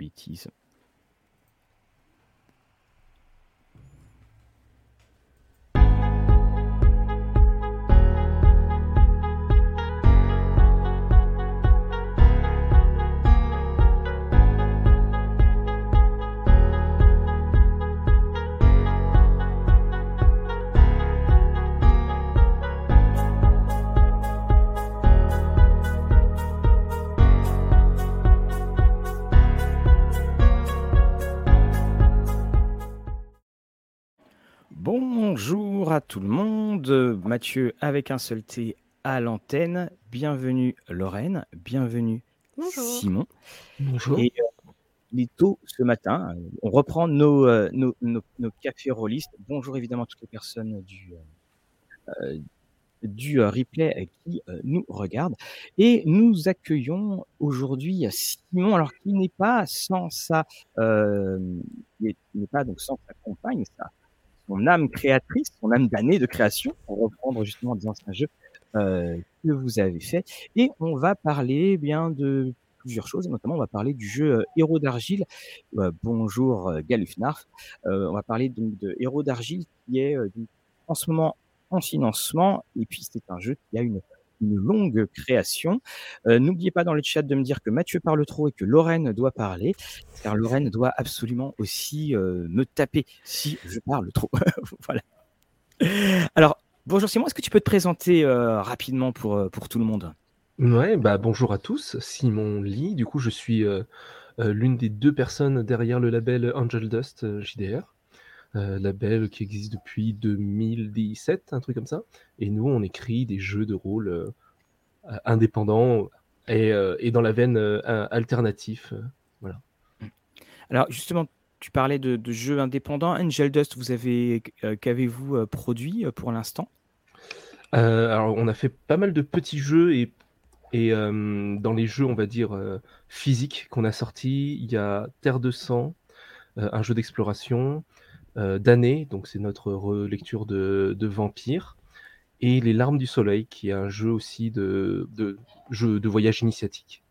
bêtises. À tout le monde, Mathieu avec un seul T à l'antenne. Bienvenue Lorraine, bienvenue Bonjour. Simon. Bonjour. Et euh, il est tôt ce matin, euh, on reprend nos, euh, nos, nos, nos cafés rôlistes. Bonjour évidemment à toutes les personnes du, euh, du euh, replay euh, qui euh, nous regardent. Et nous accueillons aujourd'hui Simon, alors qui n'est pas sans sa, euh, n'est pas donc sans sa compagne, sa, son âme créatrice, son âme d'année de création, pour reprendre justement des anciens jeux euh, que vous avez fait. Et on va parler eh bien de plusieurs choses, et notamment on va parler du jeu euh, Héros d'argile. Euh, bonjour euh, Galufnarf. Euh, on va parler donc de Héros d'argile qui est euh, en ce moment en financement, et puis c'est un jeu qui a une une longue création. Euh, N'oubliez pas dans le chat de me dire que Mathieu parle trop et que Lorraine doit parler, car Lorraine doit absolument aussi euh, me taper si je parle trop. voilà. Alors, bonjour Simon, est-ce que tu peux te présenter euh, rapidement pour, pour tout le monde? Ouais, bah bonjour à tous, Simon Lee. Du coup, je suis l'une des deux personnes derrière le label Angel Dust JDR, label qui existe depuis 2017, un truc comme ça. Et nous, on écrit des jeux de rôle euh, euh, indépendants et, euh, et dans la veine euh, alternatif. euh, voilà. Alors, justement, tu parlais de, de jeux indépendants. Angel Dust, vous avez, euh, qu'avez-vous euh, produit euh, pour l'instant? Euh, alors, on a fait pas mal de petits jeux et, et euh, dans les jeux, on va dire, euh, physiques qu'on a sortis, il y a Terre de sang, euh, un jeu d'exploration, euh, Damné, donc c'est notre relecture de, de Vampire, et Les Larmes du Soleil, qui est un jeu aussi de, de, jeu de voyage initiatique.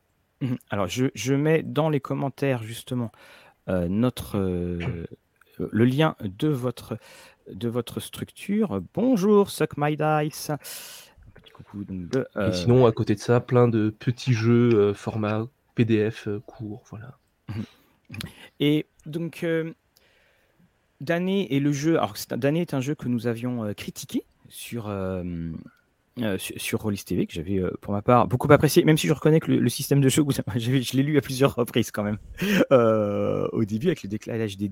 Mhm. Alors, je, je mets dans les commentaires justement euh, notre, euh, le lien de votre, de votre structure. Bonjour, Suck My Dice. Un petit coucou donc de, Et sinon, à côté de ça, plein de petits jeux format PDF court, voilà. Et donc, Damné est le jeu. Alors, est un jeu que nous avions euh, critiqué sur, euh, euh, sur, sur Rollis TV, que j'avais euh, pour ma part beaucoup apprécié, même si je reconnais que le, système de jeu, je l'ai lu à plusieurs reprises quand même, au début avec le décalage des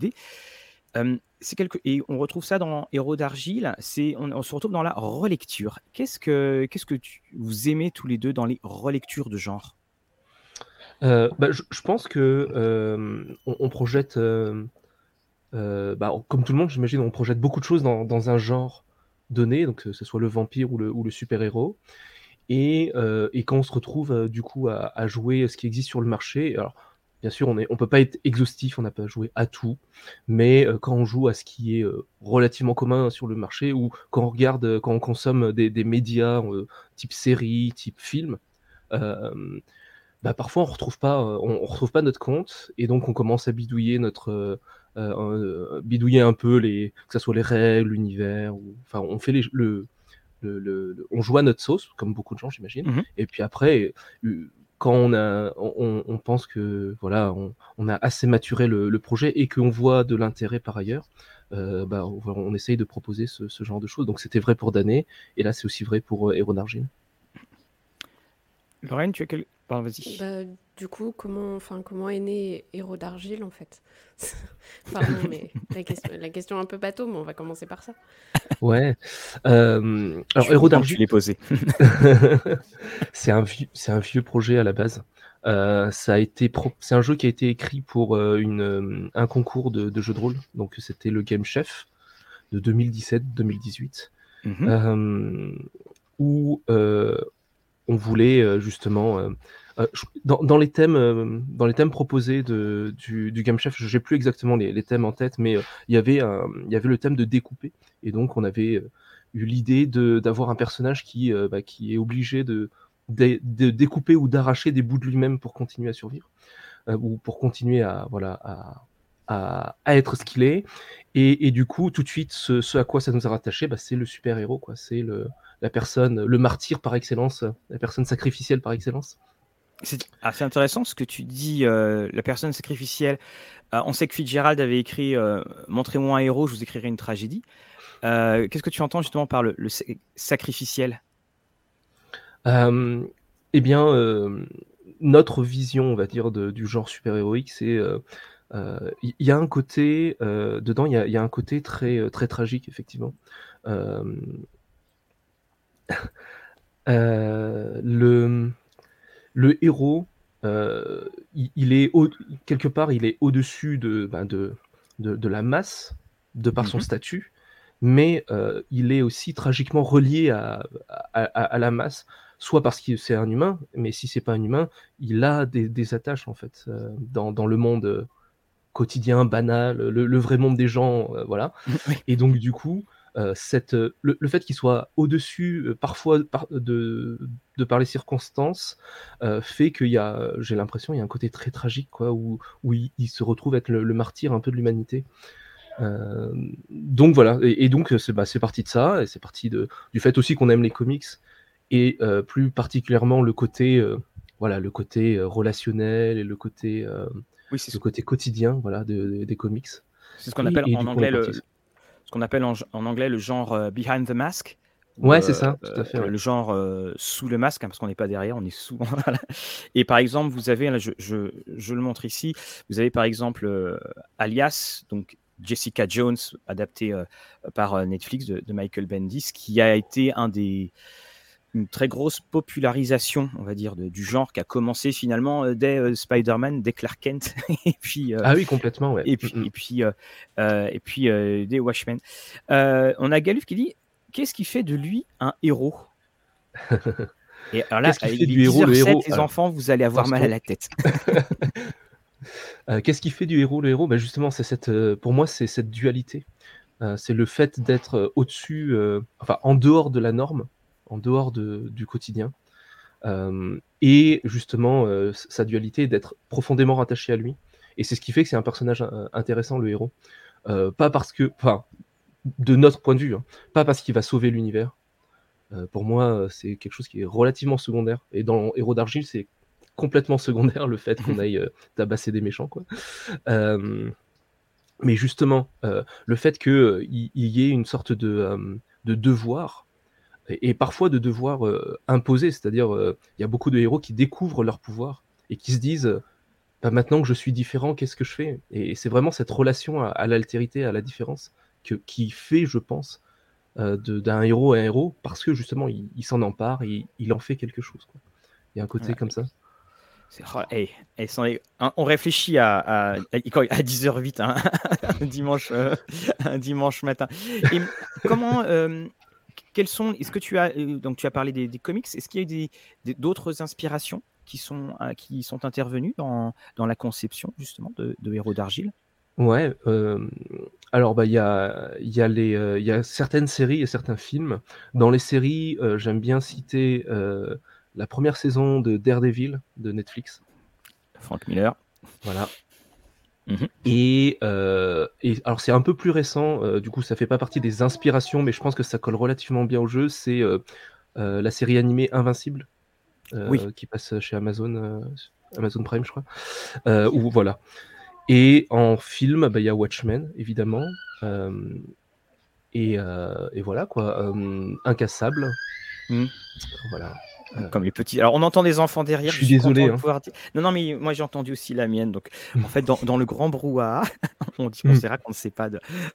quelque... Et on retrouve ça dans Héros d'argile. On, se retrouve dans la relecture. Qu'est-ce que, que tu- vous aimez tous les deux dans les relectures de genre? Bah, je, pense que euh, on, on projette, euh, euh, bah, comme tout le monde, j'imagine, on projette beaucoup de choses dans, un genre donné, donc que ce soit le vampire ou le, super-héros. Et, euh, et quand on se retrouve euh, du coup à, jouer ce qui existe sur le marché, alors bien sûr, on ne peut pas être exhaustif, on n'a pas joué à tout, mais euh, quand on joue à ce qui est euh, relativement commun sur le marché, ou quand on regarde, euh, quand on consomme des, médias euh, type série, type film, euh, bah, parfois on retrouve euh, retrouve pas notre compte et donc on commence à bidouiller notre, euh, euh, bidouiller un peu les, que ce soit les règles, l'univers, ou enfin on fait les, le, le, le- le- on joue à notre sauce comme beaucoup de gens j'imagine. Mhm. Et puis après, euh, quand on a, on, on pense que voilà, on, on a assez maturé le, le projet et qu'on voit de l'intérêt par ailleurs. euh, bah, on, on essaye de proposer ce, ce genre de choses. Donc c'était vrai pour Dané, et là c'est aussi vrai pour euh, Héros d'Argile. Lorraine, tu as quel... Pardon, vas-y. Bah, du coup, comment, enfin, comment est né Héros d'argile en fait Pardon, mais la question, la question un peu bateau, mais on va commencer par ça. Ouais. Euh, alors Héros d'Argile, l'aies posé. c'est un vieux, c'est un vieux projet à la base. Euh, ça a été, pro- c'est un jeu qui a été écrit pour euh, une, euh, un concours de, de jeux de rôle. Donc c'était le Game Chef de 2017-2018, Mhm. euh, où euh, on voulait euh, justement euh, euh, dans, les thèmes, proposés du, du Game Chef, je n'ai plus exactement les, thèmes en tête, mais euh, il y avait le thème de découper, et donc on avait eu l'idée d'avoir un personnage qui bah, est obligé de, découper ou d'arracher des bouts de lui-même pour continuer à survivre. ou pour continuer à, être ce qu'il est. Et, du coup, tout de suite, ce, à quoi ça nous a rattaché, bah, c'est le super-héros. C'est la personne, le martyr par excellence, la personne sacrificielle par excellence. C'est assez intéressant ce que tu dis, euh, la personne sacrificielle. Euh, on sait que Fitzgerald avait écrit euh, Montrez-moi un héros, je vous écrirai une tragédie. Qu'est-ce que tu entends justement par le, sacrificiel? Eh bien, notre vision, on va dire, du genre super-héroïque, c'est. Il y, a un côté. dedans, il y, y, a un côté très, très tragique, effectivement. le le héros, euh, il, est quelque part, il est au-dessus de, ben, de, de, la masse, de par son mmh statut, mais euh, il est aussi tragiquement relié à, à, la masse, soit parce que c'est un humain, mais si c'est pas un humain, il a des, attaches en fait euh, dans, dans, le monde quotidien, banal, le, vrai monde des gens, voilà. Et donc du coup, cette, euh, le, fait qu'il soit au-dessus, euh, parfois de, de, par les circonstances, fait qu'il y a, j'ai l'impression, il y a un côté très tragique, quoi, où, où il, se retrouve être le, martyr un peu de l'humanité. donc voilà, et, donc c'est bah, parti de ça, et c'est parti de, du fait aussi qu'on aime les comics, et plus particulièrement le côté, voilà, le côté relationnel et le côté, oui, le côté quotidien, voilà, des comics. C'est ce qu'on appelle en anglais le, ce qu'on appelle en, anglais le genre euh, behind the mask. Ouais, c'est ça, tout à fait. Le genre euh, sous le masque, hein, parce qu'on n'est pas derrière, on est sous. Et par exemple, vous avez, là, je, je, je, le montre ici, vous avez par exemple euh, Alias, donc Jessica Jones, adapté par Netflix de, de, Michael Bendis, qui a été un des, une très grosse popularisation, on va dire, du genre qui a commencé finalement euh, dès euh, Spider-Man, dès Clark Kent, et puis euh, ah oui complètement, ouais. et puis mm, mm. et puis et puis des Watchmen. on a Galuf qui dit qu'est-ce qui fait de lui un héros? Et alors là, avec du héros, le héros? les enfants, vous allez avoir mal à la tête. Qu'est-ce qui fait du héros le héros? Ben Justement, c'est cette, pour moi, c'est cette dualité. c'est le fait d'être au-dessus, enfin en dehors de la norme, en dehors de, du quotidien. Euh, et justement, euh, sa dualité d'être profondément rattaché à lui. Et c'est ce qui fait que c'est un personnage euh, intéressant, le héros. pas parce que, enfin, de notre point de vue, hein, pas parce qu'il va sauver l'univers. pour moi, c'est quelque chose qui est relativement secondaire. Et dans Héros d'argile, c'est complètement secondaire le fait qu'on aille tabasser des méchants. Quoi. mais justement, le fait qu'il y ait une sorte de, de devoir et, parfois de devoir euh, imposer, c'est-à-dire euh, il y a beaucoup de héros qui découvrent leur pouvoir et qui se disent bah, maintenant que je suis différent, qu'est-ce que je fais? Et, c'est vraiment cette relation à, l'altérité, à la différence, que, qui fait, je pense, euh, d'un héros à un héros, parce que justement, il, s'en empare, et il en fait quelque chose. Quoi. Il y a un côté comme ça. Oh, hein, on réfléchit à, à, à 10h08 hein, un, dimanche, un dimanche matin. Et comment, quels sont, est-ce que tu as, euh, donc tu as parlé des, comics, est-ce qu'il y a eu d'autres inspirations qui sont, euh, qui sont intervenues dans, dans la conception justement de, Héros d'argile? Ouais, euh, alors bah il y a, y, a les, y a certaines séries et certains films. Dans les séries, j'aime bien citer la première saison de Daredevil de Netflix. Frank Miller. Voilà, Mmh euh, et, alors c'est un peu plus récent, euh, du coup ça fait pas partie des inspirations, mais je pense que ça colle relativement bien au jeu. C'est euh, la série animée Invincible, qui passe chez Amazon, Amazon Prime, je crois. ou voilà. Et en film, bah, il y a Watchmen, évidemment. Et, et, voilà quoi, Incassable. Mmh. Voilà. Euh. Comme les petits. Alors, on entend des enfants derrière. Je suis désolé. Hein. Non, non, mais moi j'ai entendu aussi la mienne. Donc, en fait, dans, dans le grand brouhaha, on dit qu'on mm. qu'on ne sait pas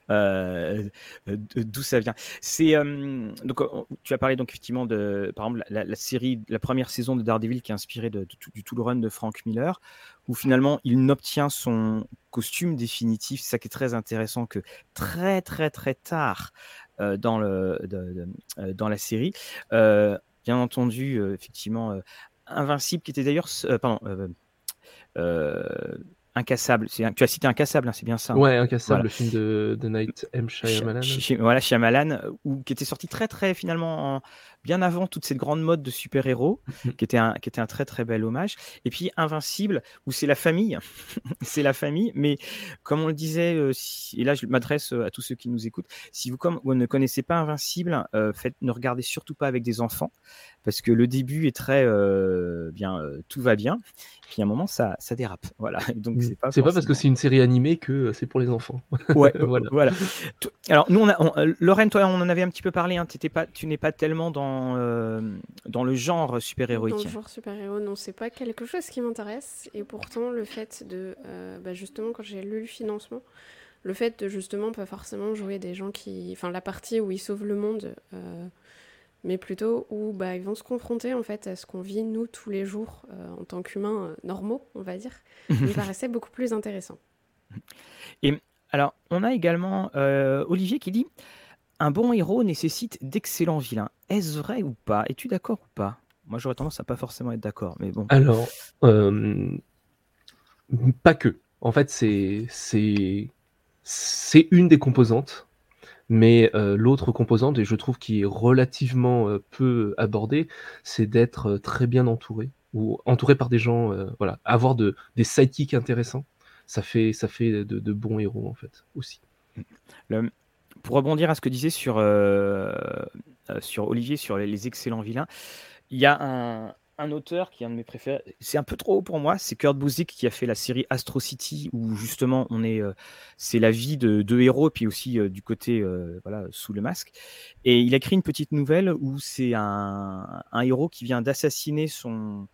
euh, d'où ça vient. C'est euh, donc tu as parlé donc effectivement de, par exemple, la, série, la première saison de Daredevil qui est inspirée de, du tout le run de Frank Miller, où finalement il n'obtient son costume définitif. C'est ça qui est très intéressant que très très très tard dans le dans la série bien entendu, euh, effectivement, euh, Invincible, qui était d'ailleurs, euh, pardon, Incassable. Tu as cité Incassable, hein, c'est bien ça. Hein. Ouais, Incassable, le film de, de Night M. Shyamalan. voilà, Shyamalan, ou, qui était sorti très, très finalement bien avant toute cette grande mode de super-héros, qui était un qui était un très, très bel hommage. Et puis Invincible où c'est la famille, c'est la famille, mais comme on le disait, heu, si et là je m'adresse, heu, à tous ceux qui nous écoutent, si vous comme vous ne connaissez pas Invincible, heu, faites ne regardez surtout pas avec des enfants parce que le début est très, heu, bien, heu, tout va bien, puis à un moment ça ça dérape, voilà, donc Mmh. c'est pas C'est pas parce que c'est une série animée que, heu, c'est pour les enfants. Ouais, Voilà. alors nous on a on, heu, Lorraine, toi on en avait un petit peu parlé, hein, étais pas tu n'es pas tellement dans, dans le genre Dans le super-héroïque. genre super-héros, non, c'est pas quelque chose qui m'intéresse et pourtant le fait de, bah, justement quand j'ai lu le financement, le fait de justement pas forcément jouer des gens qui enfin la partie où ils sauvent le monde, mais plutôt où, bah, ils vont se confronter en fait à ce qu'on vit nous tous les jours, heu, en tant qu'humains, heu, normaux, on va dire, me paraissait beaucoup plus intéressant. Et alors on a également, heu, Olivier qui dit: «Un bon héros nécessite d'excellents vilains». Est-ce vrai ou pas? Es-tu d'accord ou pas? Moi j'aurais tendance à pas forcément être d'accord, mais bon. Alors, pas que. En fait, c'est c'est c'est une des composantes, mais heu, l'autre composante et je trouve qui est relativement, heu, peu abordée, c'est d'être, heu, très bien entouré ou entouré par des gens, voilà, avoir de des sidekicks intéressants, ça fait ça fait de bons héros, en fait, aussi. Pour rebondir à ce que disait sur, sur Olivier, sur les excellents vilains, il y a un un auteur qui est un de mes préférés, c'est un peu trop haut pour moi, c'est Kurt Busiek qui a fait la série Astro City où justement on est, heu, c'est la vie de 2 héros puis aussi, heu, du côté, heu, voilà, sous le masque. Et il a écrit une petite nouvelle où c'est un un héros qui vient d'assassiner son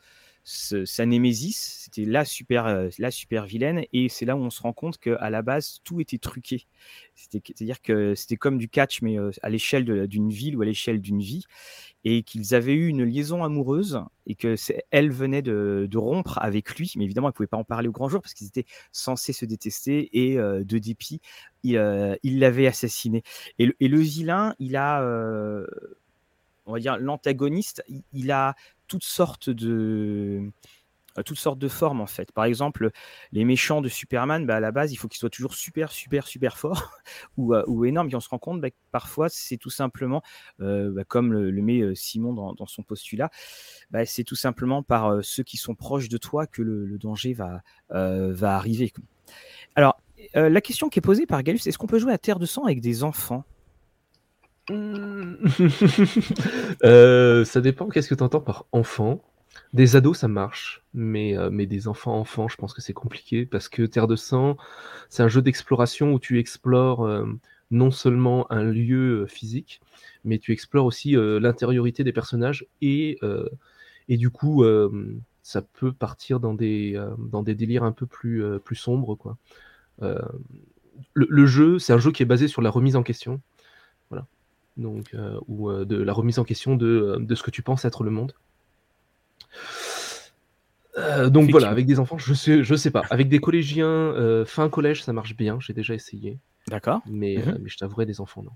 ce sa némésis, c'était la super, heu, la super vilaine et c'est là où on se rend compte qu'à la base tout était truqué. C'est-à-dire que c'était comme du catch mais, heu, à l'échelle d'une ville ou à l'échelle d'une vie et qu'ils avaient eu une liaison amoureuse et que elle venait de rompre avec lui, mais évidemment elle pouvait pas en parler au grand jour parce qu'ils étaient censés se détester et heu, de dépit, il, l'avait assassiné et le et le vilain, il a, on va dire l'antagoniste, il a toutes sortes de, heu, toutes sortes de formes, en fait. Par exemple, les méchants de Superman, bah, à la base, il faut qu'ils soient toujours super, super, super forts ou, heu, ou énormes, puis on se rend compte, bah, que parfois c'est tout simplement, heu, bah, comme le met, Simon dans son postulat, bah, c'est tout simplement par, ceux qui sont proches de toi que le le danger va, va arriver. Alors, la question qui est posée par Gallus, est-ce qu'on peut jouer à Terre de sang avec des enfants? Mmh. Heu, ça dépend qu'est-ce que tu entends par enfant? Des ados, ça marche, mais heu, mais des enfants, enfants, je pense que c'est compliqué parce que Terre de sang, c'est un jeu d'exploration où tu explores, hem, non seulement un lieu, physique, mais tu explores aussi, l'intériorité des personnages et et du coup, ça peut partir dans des, dans des délires un peu plus, plus sombres, quoi. Le jeu, c'est un jeu qui est basé sur la remise en question, donc heu, ou heu, de la remise en question de, heu, de ce que tu penses être le monde. Donc voilà, avec des enfants, je sais je sais pas. Avec des collégiens, fin collège, ça marche bien, j'ai déjà essayé, D'accord. mais Mmh heu, mh. mais je t'avouerai des enfants, non.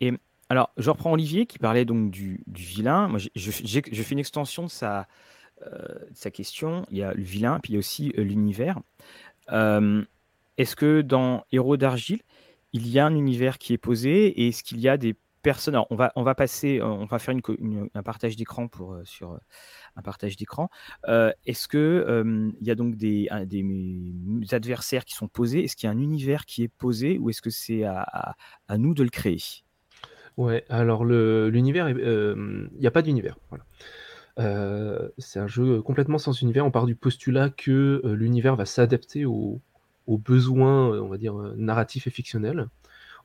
Et alors je reprends Olivier qui parlait donc du du vilain. Moi, je je fais une extension de sa, de sa question. Il y a le vilain, puis il y a aussi, l'univers. Est-ce que dans Héros d'argile, il y a un univers qui est posé et est-ce qu'il y a des personnes alors on va on va passer, heu, on va faire un partage d'écran pour, sur, heu, un partage d'écran. Est-ce que, il y a donc des adversaires qui sont posés? Est-ce qu'il y a un univers qui est posé ou est-ce que c'est à nous de le créer? Ouais, alors l'univers il y a pas d'univers, c'est un jeu complètement sans univers. On part du postulat que, l'univers va s'adapter aux aux besoins, on va dire, narratifs et fictionnels.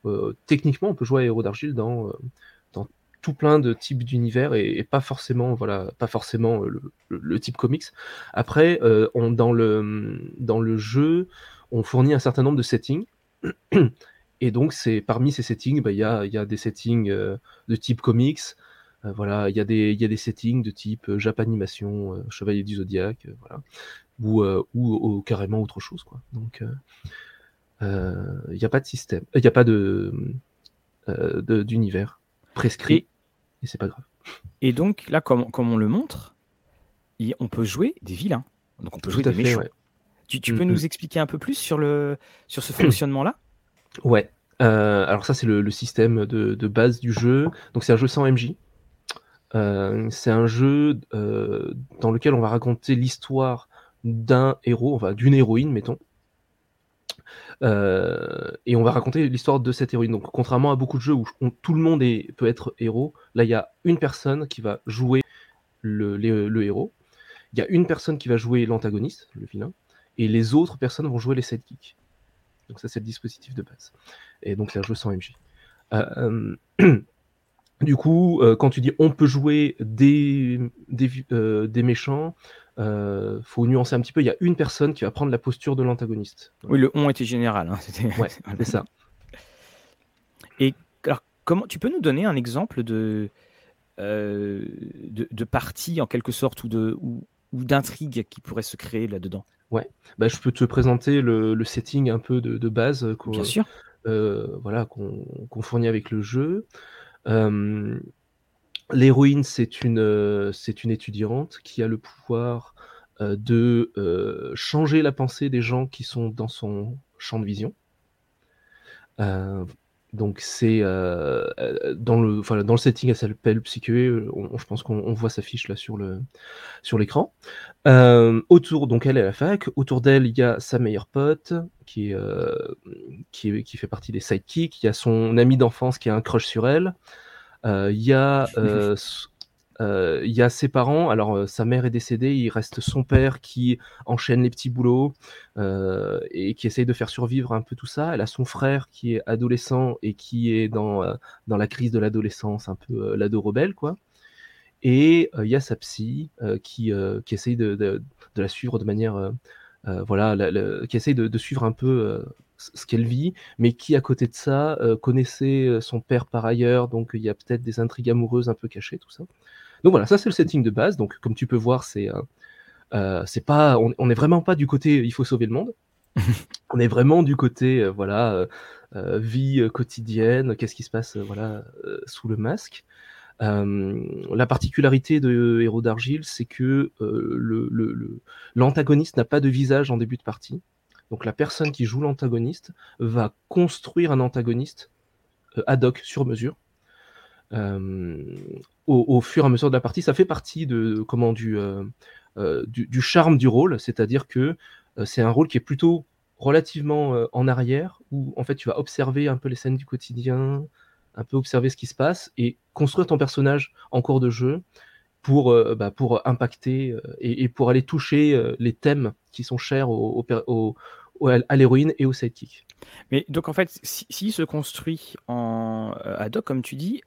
Heu, techniquement, on peut jouer à Héros d'argile dans, heu, dans tout plein de types d'univers et pas forcément, voilà, pas forcément, heu, le type comics. Après, on dans le, dans le jeu, on fournit un certain nombre de settings et donc c'est parmi ces settings, bah, il y a y a des settings, de type comics, voilà, il y a des il y a des settings de type, heu, Japanimation, Chevalier du Zodiaque, voilà, ou ou ou carrément autre chose, quoi. Donc il y a pas de système, il y a pas de, de d'univers prescrit Et et c'est pas grave. et donc là, comme comme on le montre, on peut jouer des vilains, donc on peut Tout jouer des fait, méchants. ouais. Tu tu peux nous expliquer un peu plus sur le sur ce fonctionnement-là? Ouais, alors ça, c'est le le système de de base du jeu. Donc c'est un jeu sans MJ. c'est un jeu dans lequel on va raconter l'histoire d'un héros, enfin d'une héroïne, mettons. Et on va raconter l'histoire de cette héroïne. Donc, contrairement à beaucoup de jeux où tout le monde peut être héros, là, il y a une personne qui va jouer le, héros. Il y a une personne qui va jouer l'antagoniste, le vilain, et les autres personnes vont jouer les sidekicks. Donc ça, c'est le dispositif de base. Et donc c'est un jeu sans MJ. Euh, du coup, euh, quand tu dis on peut jouer des, euh, des méchants, faut nuancer un petit peu. Il y a une personne qui va prendre la posture de l'antagoniste. Oui, le on était général. Hein, ouais, c'est ça. Et alors, comment tu peux nous donner un exemple de, de, de, partie en quelque sorte ou de ou, ou d'intrigue qui pourrait se créer là-dedans? Ouais, bah, je peux te présenter le, setting un peu de, base euh, qu'on Bien sûr. Euh, voilà, qu'on fournit avec le jeu. L'héroïne, c'est une, c'est une étudiante qui a le pouvoir de changer la pensée des gens qui sont dans son champ de vision. Donc c'est euh, euh, dans le dans le setting, elle s'appelle Psyché. je pense qu'on voit sa fiche là sur le sur l'écran. Euh, autour, donc elle est à la fac. Autour d'elle, il y a sa meilleure pote qui qui, qui fait partie des sidekicks. Il y a son ami d'enfance qui a un crush sur elle. Il y a euh, il y a ses parents, alors euh, sa mère est décédée, il reste son père qui enchaîne les petits boulots euh, et qui essaye de faire survivre un peu tout ça. Elle a son frère qui est adolescent et qui est dans, dans la crise de l'adolescence, un peu l'ado rebelle, quoi. Et il y a sa psy qui, qui essaye de, de, la suivre de manière. voilà, qui essaye de, suivre un peu ce qu'elle vit, mais qui, à côté de ça, connaissait son père par ailleurs, donc il y a peut-être des intrigues amoureuses un peu cachées, tout ça. Donc voilà, ça c'est le setting de base. Donc comme tu peux voir, c'est euh, euh, c'est pas, on, n'est est vraiment pas du côté il faut sauver le monde. on est vraiment du côté euh, voilà vie quotidienne, qu'est-ce qui se passe voilà sous le masque. la particularité de Héros d'argile, c'est que l'antagoniste le, n'a pas de visage en début de partie. Donc la personne qui joue l'antagoniste va construire un antagoniste ad hoc sur mesure au, fur et à mesure de la partie. Ça fait partie euh, euh, du, charme du rôle, c'est-à-dire que euh, c'est un rôle qui est plutôt relativement en arrière, où en fait tu vas observer un peu les scènes du quotidien, un peu observer ce qui se passe et construire ton personnage en cours de jeu pour, bah, pour impacter et, pour aller toucher les thèmes qui sont chers au, à l'héroïne et au sidekick. Mais donc en fait, s'il si, se construit en ad hoc, comme tu dis,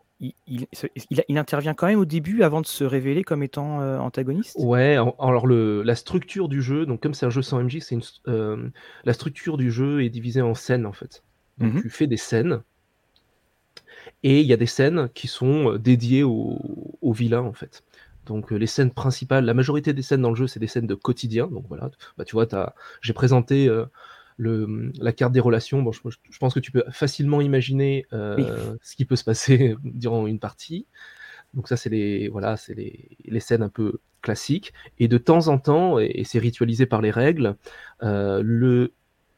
il, intervient quand même au début avant de se révéler comme étant euh, antagoniste? Ouais, alors le, la structure du jeu, donc comme c'est un jeu sans MJ, c'est euh, la structure du jeu est divisée en scènes en fait. Donc mmh tu fais des scènes, et il y a des scènes qui sont euh, dédiées aux au vilains en fait. Donc les scènes principales, la majorité des scènes dans le jeu, c'est des scènes de quotidien. Donc voilà, bah, tu vois, j'ai présenté la carte des relations, bon, je, pense que tu peux facilement imaginer euh, ce qui peut se passer durant une partie. Donc ça, c'est les, voilà, c'est les, scènes un peu classiques. Et de temps en temps, et, c'est ritualisé par les règles, euh, le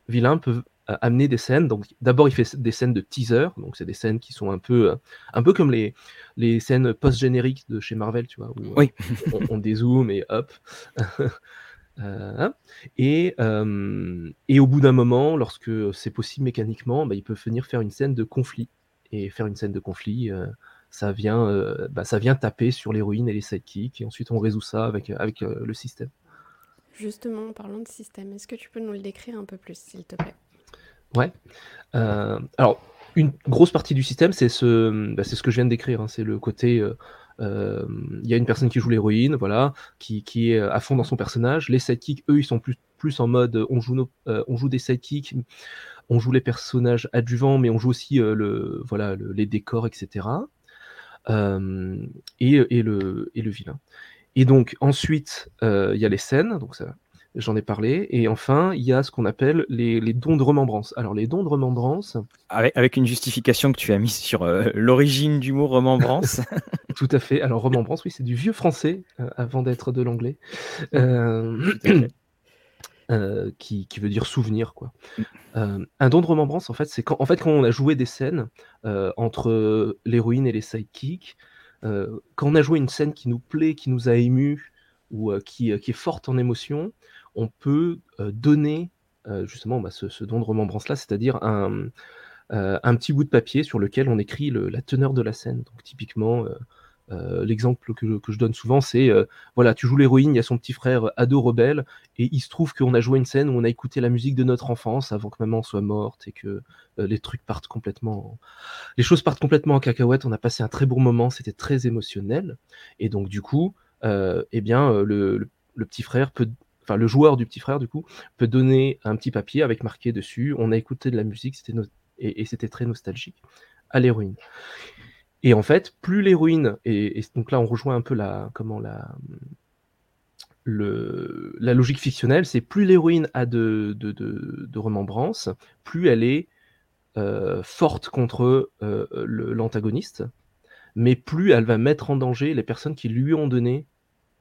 vilain peut amener des scènes. Donc d'abord, il fait des scènes de teaser. Donc c'est des scènes qui sont un peu, un peu comme les, les scènes post-génériques de chez Marvel, tu vois, où oui. on, on, dézoome et hop. Euh, et, euh, et, au bout d'un moment, lorsque c'est possible mécaniquement, bah, ils peuvent venir faire une scène de conflit. Et faire une scène de conflit, euh, ça, vient, bah, ça vient taper sur l'héroïne et les sidekicks, et ensuite on résout ça avec, avec le système. Justement, en parlant de système, est-ce que tu peux nous le décrire un peu plus, s'il te plaît? Ouais. alors, une grosse partie du système, c'est ce, bah, c'est ce que je viens de décrire. Hein, c'est le côté euh, il y a une personne qui joue l'héroïne, voilà, qui, qui, est à fond dans son personnage. Les sidekicks, eux, ils sont plus, plus en mode on joue, euh, on joue des sidekicks, on joue les personnages adjuvants, mais on joue aussi euh, le, voilà, les décors, etc. et, et, le, et le vilain. Et donc ensuite, il y a les scènes, donc ça, j'en ai parlé. Et enfin, il y a ce qu'on appelle les, dons de remembrance. Alors, les dons de remembrance. Avec, avec une justification que tu as mise sur euh, l'origine du mot remembrance. Tout à fait. Alors, remembrance, oui, c'est du vieux français euh, avant d'être de l'anglais. Euh, qui, qui, veut dire souvenir, quoi. Un don de remembrance, en fait, c'est quand, en fait, quand on a joué des scènes entre l'héroïne et les sidekicks, quand on a joué une scène qui nous plaît, qui nous a ému ou qui, qui, est forte en émotion, on peut donner justement bah, ce, don de remembrance-là, c'est-à-dire un, un, petit bout de papier sur lequel on écrit la teneur de la scène. Donc typiquement, euh, l'exemple que, je donne souvent, c'est euh, voilà, tu joues l'héroïne, il y a son petit frère ado rebelle, et il se trouve qu'on a joué une scène où on a écouté la musique de notre enfance avant que maman soit morte et que euh, les trucs partent complètement, les choses partent complètement en cacahuète. On a passé un très bon moment, c'était très émotionnel, et donc du coup, eh bien, le, petit frère peut enfin le joueur du petit frère du coup peut donner un petit papier avec marqué dessus on a écouté de la musique c'était et c'était très nostalgique à l'héroïne. Et en fait, plus l'héroïne, et, donc là on rejoint un peu la, comment la, le, la logique fictionnelle, c'est plus l'héroïne a de, de, de, remembrance, plus elle est euh, forte contre euh, l'antagoniste, mais plus elle va mettre en danger les personnes qui lui ont donné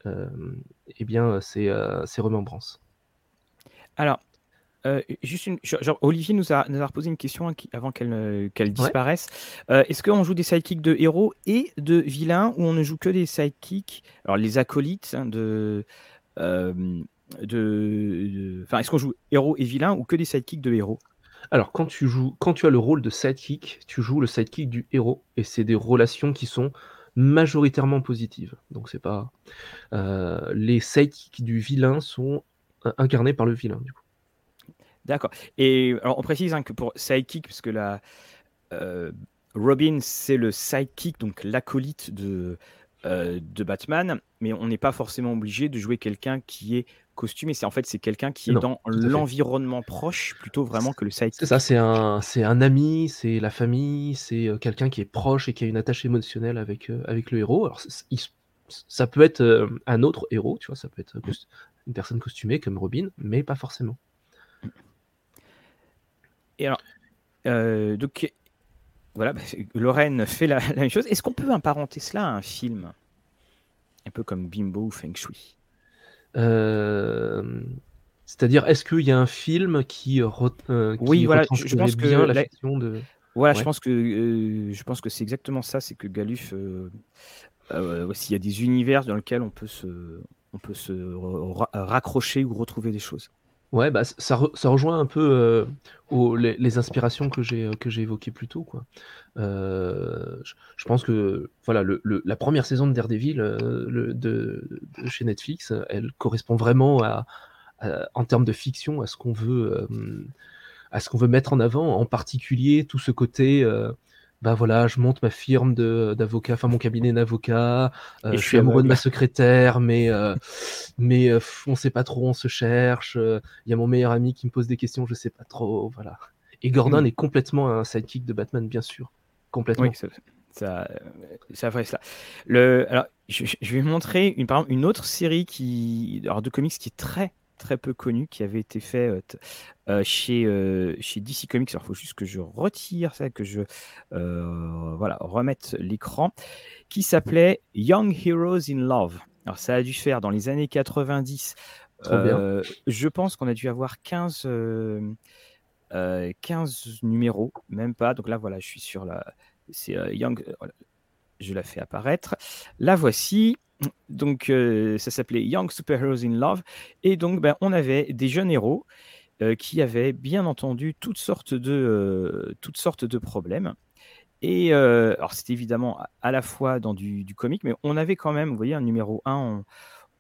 eh bien, ses, ses remembrances. Alors, euh, juste une, genre, Olivier nous a, nous a reposé une question avant qu'elle disparaisse. Euh, est-ce qu'on joue des sidekicks de héros et de vilains ou on ne joue que des sidekicks Alors les acolytes hein, de, euh, est-ce qu'on joue héros et vilains ou que des sidekicks de héros? Alors quand tu joues, quand tu as le rôle de sidekick, tu joues le sidekick du héros et c'est des relations qui sont majoritairement positives. Donc c'est pas les sidekicks du vilain sont incarnés par le vilain du coup. D'accord. Et alors, on précise hein, que pour sidekick, parce que la euh, Robin, c'est le sidekick, donc l'acolyte de, euh, de Batman, mais on n'est pas forcément obligé de jouer quelqu'un qui est costumé. C'est en fait c'est quelqu'un qui est dans l'environnement proche plutôt vraiment que le sidekick. C'est ça, c'est un, c'est un ami, c'est la famille, c'est euh, quelqu'un qui est proche et qui a une attache émotionnelle avec, avec le héros. Alors ça peut être un autre héros, tu vois, ça peut être une personne costumée comme Robin, mais pas forcément. Et alors, euh, donc, voilà, bah, Lorraine fait la, même chose. Est-ce qu'on peut apparenter cela à un film? Un peu comme Bimbo ou Feng Shui euh, C'est-à-dire, est-ce qu'il y a un film qui, euh, oui, voilà, je, pense bien que la, fiction de. Voilà, je pense que je pense que c'est exactement ça. C'est que Galuf, s'il y a des univers dans lesquels on peut se, on peut se raccrocher ou retrouver des choses. Ouais, bah, ça, ça rejoint un peu euh, les, inspirations que j'ai évoquées plus tôt, quoi. Euh, je, pense que voilà, le, la première saison de Daredevil euh, de, chez Netflix, elle correspond vraiment à, en termes de fiction à ce qu'on veut à ce qu'on veut mettre en avant, en particulier tout ce côté bah voilà, je monte ma firme d'avocat, enfin mon cabinet d'avocat, euh, je suis amoureux de ma secrétaire, mais euh, mais euh, on sait pas trop, on se cherche. Il y a mon meilleur ami qui me pose des questions, je sais pas trop, voilà. Et Gordon hmm. est complètement un sidekick de Batman, bien sûr, complètement. Oui, ça, ça, ça vrai cela. Le, alors, je, je, vais montrer une, par exemple, une autre série qui, alors de comics qui est très très peu connu qui avait été fait euh, euh, chez, euh, chez DC Comics. Alors, il faut juste que je retire ça, que je voilà, remette l'écran, qui s'appelait Young Heroes in Love. Alors, ça a dû faire dans les années 90. je pense qu'on a dû avoir 15, 15 numéros, même pas. Donc là, voilà, je suis sur la. C'est Young. je la fais apparaître. La voici donc euh, ça s'appelait Young Superheroes in Love. Et donc ben, on avait des jeunes héros euh, qui avaient bien entendu toutes sortes de euh, toutes sortes de problèmes. Et alors c'était évidemment à, la fois dans du, du, comique mais on avait quand même vous voyez un numéro 1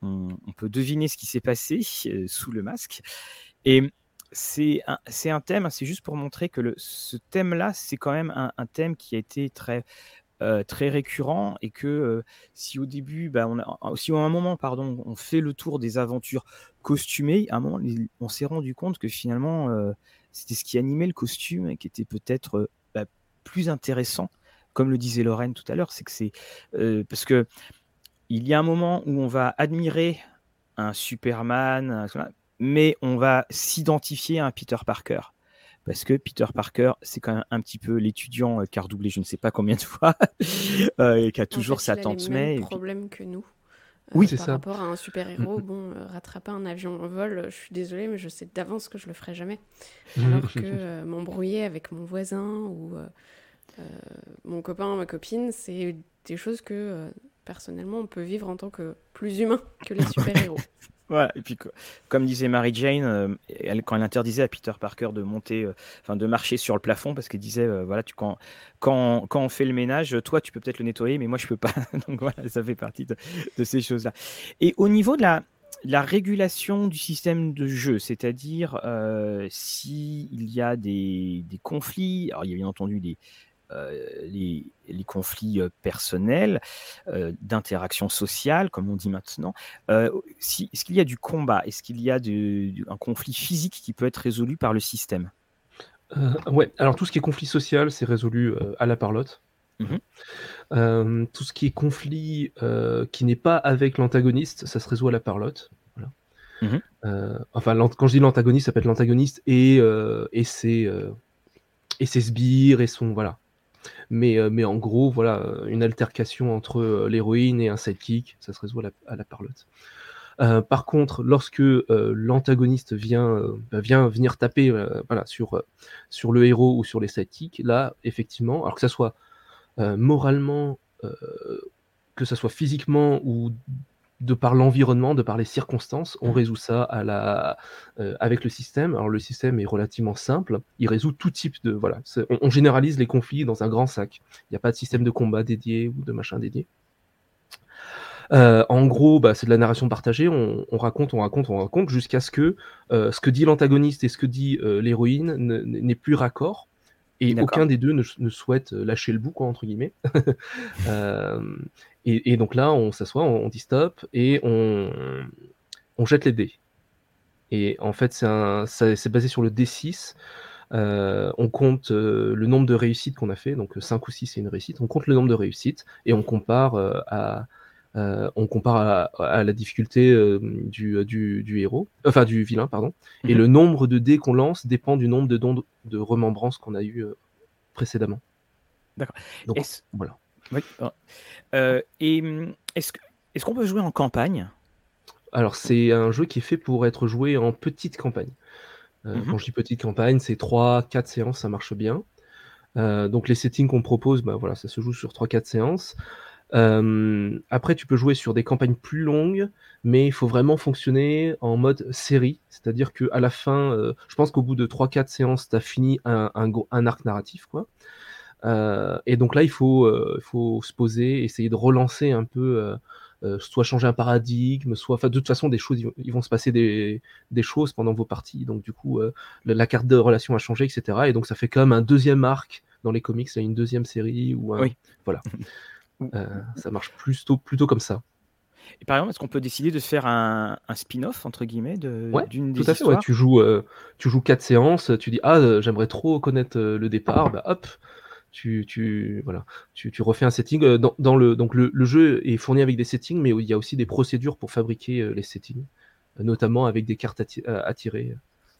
on, on, peut deviner ce qui s'est passé sous le masque. Et c'est un, un, thème, c'est juste pour montrer que le, ce thème-là, c'est quand même un, thème qui a été très euh, très récurrent et que euh, si au début, bah, si à un moment, pardon, on fait le tour des aventures costumées, à un moment, on s'est rendu compte que finalement, euh, c'était ce qui animait le costume et qui était peut-être bah, plus intéressant, comme le disait Lorraine tout à l'heure, c'est que c'est parce que il y a un moment où on va admirer un Superman, mais on va s'identifier à un Peter Parker parce que Peter Parker, c'est quand même un petit peu l'étudiant euh, qui a redoublé je ne sais pas combien de fois, euh, et qui a toujours sa tante May. C'est le problème que nous. Euh, oui, c'est ça. Par rapport à un super-héros, bon, rattraper un avion en vol, je suis désolée, mais je sais d'avance que je le ferai jamais. Alors que m'embrouiller avec mon voisin ou mon copain, ma copine, c'est des choses que personnellement on peut vivre en tant que plus humain que les super-héros. Et puis comme disait Mary Jane, euh, quand elle interdisait à Peter Parker de monter, euh, enfin de marcher sur le plafond, parce qu'elle disait, euh, voilà, quand, quand, on fait le ménage, toi tu peux peut-être le nettoyer, mais moi je peux pas. Donc voilà, ça fait partie de, ces choses-là. Et au niveau de la, la régulation du système de jeu, c'est-à-dire s'il y a des, des, conflits, alors il y a bien entendu des, euh, les, conflits euh, personnels, euh, d'interaction sociale, comme on dit maintenant. Si, est-ce qu'il y a du combat? Est-ce qu'il y a un conflit physique qui peut être résolu par le système? Ouais, alors tout ce qui est conflit social, c'est résolu à la parlotte. Mmh tout ce qui est conflit qui n'est pas avec l'antagoniste, ça se résout à la parlotte. Mmh enfin, quand je dis l'antagoniste, ça peut être l'antagoniste et, et, ses, et ses sbires et son. Voilà. Mais, euh, mais en gros, voilà, euh, une altercation entre euh, l'héroïne et un sidekick, ça se résout à la, parlotte. par contre, lorsque l'antagoniste vient, bah, vient venir taper voilà, sur, sur le héros ou sur les sidekicks, là, effectivement, alors que ça soit moralement, que ça soit physiquement ou de par l'environnement, de par les circonstances, on mmh. résout ça à la, euh, avec le système. Alors le système est relativement simple, il résout tout type de... Voilà, on, généralise les conflits dans un grand sac. Il n'y a pas de système de combat dédié ou de machin dédié. Euh, en gros, bah, c'est de la narration partagée, on, raconte, on raconte, on raconte, jusqu'à ce que euh, ce que dit l'antagoniste et ce que dit l'héroïne n'est plus raccord. Et aucun des deux ne, souhaite lâcher le bout, quoi, entre guillemets. Et, donc là, on s'assoit, on, dit stop et on, on jette les dés. Et en fait, c'est basé sur le D6. Euh, on compte euh, le nombre de réussites qu'on a fait, donc 5 ou 6 c'est une réussite, on compte le nombre de réussites et on compare euh, à, on compare à, la difficulté du, du, héros, enfin du vilain, pardon. Et mhm. le nombre de dés qu'on lance dépend du nombre de dons de remembrance qu'on a eu précédemment. D'accord. Donc voilà. Oui. Ah. Euh, et mmh, est-ce est qu'on peut jouer en campagne? Alors, c'est un jeu qui est fait pour être joué en petite campagne. Euh, mmh quand je dis petite campagne, c'est 3-4 séances, ça marche bien. Euh, donc les settings qu'on propose, bah, voilà, ça se joue sur 3-4 séances. après, tu peux jouer sur des campagnes plus longues, mais il faut vraiment fonctionner en mode série. C'est-à-dire qu'à la fin, je pense qu'au bout de 3-4 séances, tu as fini un, un, arc narratif. quoi. Euh, et donc là, il faut, euh, faut se poser, essayer de relancer un peu, euh, soit changer un paradigme, soit, de toute façon, des choses, ils vont se passer des, des choses pendant vos parties. Donc du coup, la, carte de relation a changé, etc. Et donc ça fait quand même un deuxième arc dans les comics, une deuxième série ou un, voilà. ça marche plutôt, plutôt comme ça. Et par exemple, est-ce qu'on peut décider de faire un, un spin-off entre guillemets de ouais, d'une tout à fait. Ouais. Tu joues, tu joues quatre séances. Tu dis ah j'aimerais trop connaître le départ. Bah hop, tu, tu, voilà, tu, tu refais un setting. Euh, dans, dans le, donc le, le, jeu est fourni avec des settings, mais il y a aussi des procédures pour fabriquer euh, les settings, euh, notamment avec des cartes à, tirer.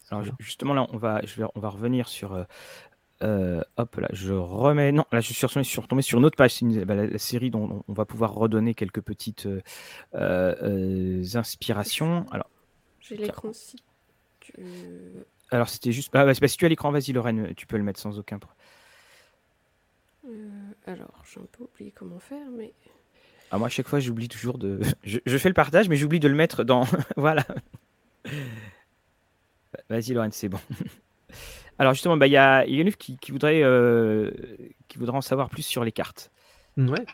Alors justement là, on va, je vais, on va revenir sur. Euh, hop là, je remets. Non, là je suis retombé sur, sur une autre page, c'est bah, la, série dont on va pouvoir redonner quelques petites euh, inspirations. Alors, j'ai l'écran si tu... Alors c'était juste. Ah, bah, si tu as l'écran, vas-y Lorraine, tu peux le mettre sans aucun problème. Euh, alors, j'ai un peu oublié comment faire, mais. Ah, moi, à chaque fois, j'oublie toujours de. Je, fais le partage, mais j'oublie de le mettre dans. voilà. Vas-y, Lorraine, c'est bon. Alors, justement, bah, il y a Yanuf qui, qui, voudrait, euh, qui voudrait en savoir plus sur les cartes. Ouais.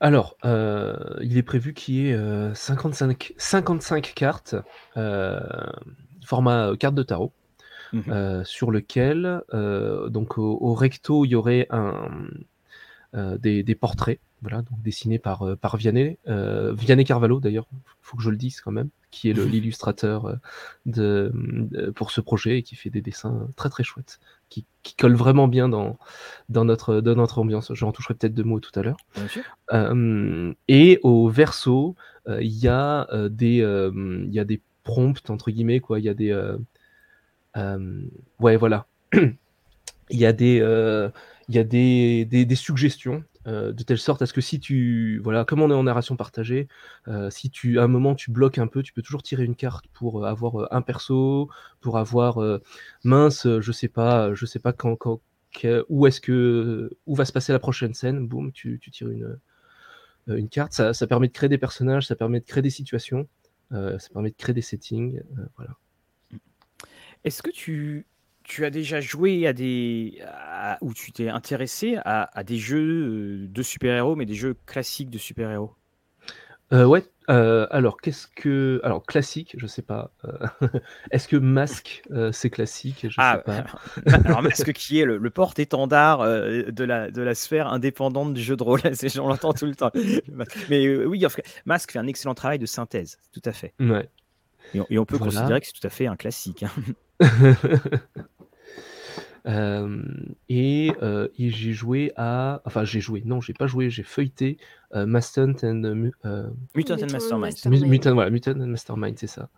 Alors, euh, il est prévu qu'il y ait 55, 55 cartes, format carte de tarot. Mmh euh, sur lequel, euh, donc au, recto, il y aurait un, euh, des, des, portraits, voilà, donc dessinés par, par Vianney, Vianney Carvalho d'ailleurs, il faut que je le dise quand même, qui est l'illustrateur de, pour ce projet et qui fait des dessins très très chouettes, qui, qui collent vraiment bien dans, dans, notre, dans notre ambiance. J'en toucherai peut-être deux mots tout à l'heure. et au verso, il y, a des, il y a des prompts, entre guillemets, quoi. Il y a des, ouais, voilà. il y a des, euh, il y a des, des, suggestions euh, de telle sorte à ce que si tu, voilà, comme on est en narration partagée, si tu, à un moment tu bloques un peu, tu peux toujours tirer une carte pour avoir un perso, pour avoir mince, je sais pas, je sais pas quand, quand, où est-ce que où va se passer la prochaine scène, boum, tu, tu tires une, une carte. Ça, ça, permet de créer des personnages, ça permet de créer des situations, ça permet de créer des settings. voilà. Est-ce que tu, tu as déjà joué à des. ou tu t'es intéressé à, à, des jeux de super-héros, mais des jeux classiques de super-héros? Euh, ouais, euh, alors qu'est-ce que. Alors classique, je sais pas. Euh, est-ce que Masque, c'est classique? Je ah, sais pas. alors Masque qui est le, porte-étendard de, la, de la sphère indépendante du jeu de rôle, j'en l'entends tout le temps. Mais oui, en fait, Masque fait un excellent travail de synthèse, tout à fait. Ouais. Et on, peut considérer que c'est tout à fait un classique. Hein. Euh, et, euh, et j'ai joué à. Enfin, j'ai joué, non, j'ai pas joué, j'ai feuilleté euh, Mutant and. Mutant and Mastermind. Mutant, voilà, Mutant and Mastermind, c'est ça.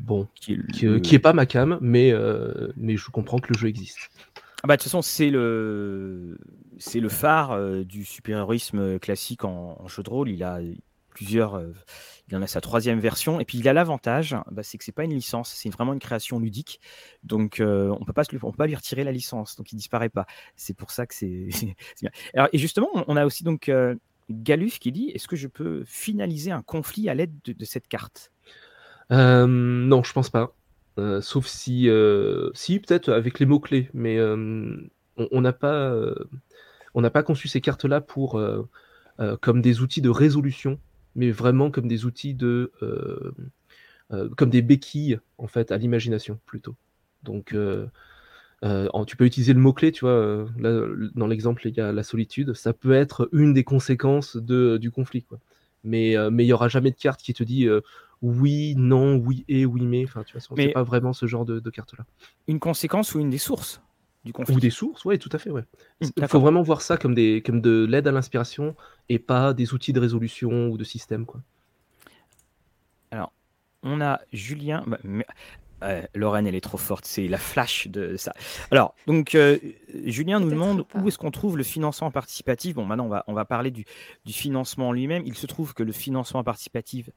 bon, qui est, qui, est, pas ma cam, mais, mais je comprends que le jeu existe. Ah bah, de toute façon, c'est le, c'est le phare du super-héroïsme classique en, en, jeu de rôle. Il a plusieurs, il en a sa troisième version. Et puis il a l'avantage, bah, c'est que c'est pas une licence, c'est vraiment une création ludique. Donc euh, on peut pas peut pas lui retirer la licence, donc il disparaît pas. C'est pour ça que c'est bien. Et justement, on a aussi donc euh, Galuf qui dit est-ce que je peux finaliser un conflit à l'aide de, cette carte? Euh, Non, je pense pas. sauf si, si peut-être avec les mots clés, mais on n'a pas, on pas conçu ces cartes-là pour comme des outils de résolution mais vraiment comme des outils de. Euh, euh, comme des béquilles, en fait, à l'imagination, plutôt. Donc. Euh, tu peux utiliser le mot-clé, tu vois, là, dans l'exemple, il y a la solitude, ça peut être une des conséquences de, du conflit, quoi. Mais mais il n'y aura jamais de carte qui te dit oui, non, oui et oui mais, enfin, tu vois, c'est pas vraiment ce genre de, de carte-là. Une conséquence ou une des sources du conflit. Ou des sources, oui, tout à fait, ouais. Mmh, Il faut vraiment voir ça comme, des, comme de l'aide à l'inspiration et pas des outils de résolution ou de système, quoi. Alors, on a Julien. Bah, euh, Lorraine, elle est trop forte, c'est la flash de ça. Alors, donc, euh, Julien nous demande où est-ce qu'on trouve le financement participatif. Bon, maintenant, on va, on va parler du, du financement lui-même. Il se trouve que le financement participatif,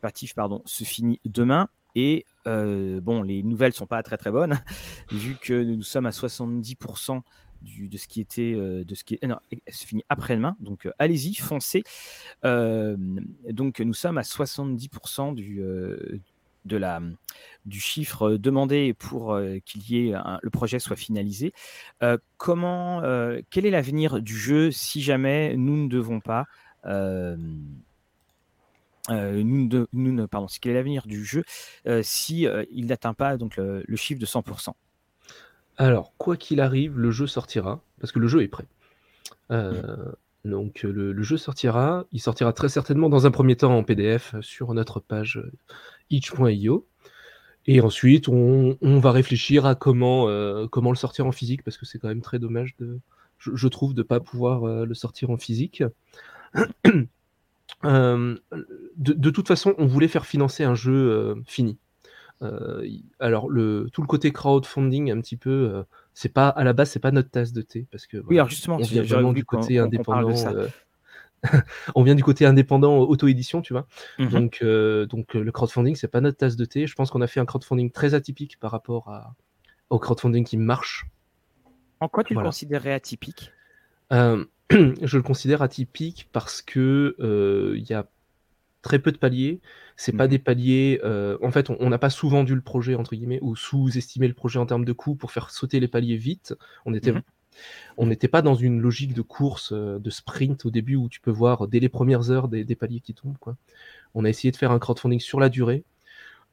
participatif pardon, se finit demain. Et euh, bon, les nouvelles sont pas très très bonnes, vu que nous sommes à 70% du, de ce qui était euh, de ce qui est, non, se finit après-demain. Donc euh, allez-y, foncez. donc nous sommes à 70% du de la, du chiffre demandé pour qu'il y ait le projet soit finalisé. comment, quel est l'avenir du jeu si jamais nous ne devons pas euh, nous, nous, pardon, quel est l'avenir du jeu euh, si euh, il n'atteint pas donc le, chiffre de 100%. Alors, quoi qu'il arrive, le jeu sortira parce que le jeu est prêt. Mmh. Donc, le, jeu sortira. Il sortira très certainement dans un premier temps en PDF sur notre page itch.io. Et ensuite, on, va réfléchir à comment, comment le sortir en physique parce que c'est quand même très dommage de, je, je trouve, de ne pas pouvoir le sortir en physique. Euh, de, toute façon, on voulait faire financer un jeu euh, fini. Euh, alors le, tout le côté crowdfunding un petit peu, c'est pas à la base c'est pas notre tasse de thé parce que oui alors justement on vient vraiment du côté indépendant. on vient du côté indépendant auto-édition, tu vois. Mmh donc, donc le crowdfunding, c'est pas notre tasse de thé. Je pense qu'on a fait un crowdfunding très atypique par rapport à, au crowdfunding qui marche. En quoi tu le considérais atypique? Je le considère atypique parce que euh, il y a très peu de paliers. C'est pas mmh des paliers. Euh, en fait, on n'a pas sous-vendu le projet entre guillemets ou sous-estimé le projet en termes de coûts pour faire sauter les paliers vite. On était mmh on n'était pas dans une logique de course, euh, de sprint au début où tu peux voir dès les premières heures des, des paliers qui tombent. Quoi. On a essayé de faire un crowdfunding sur la durée,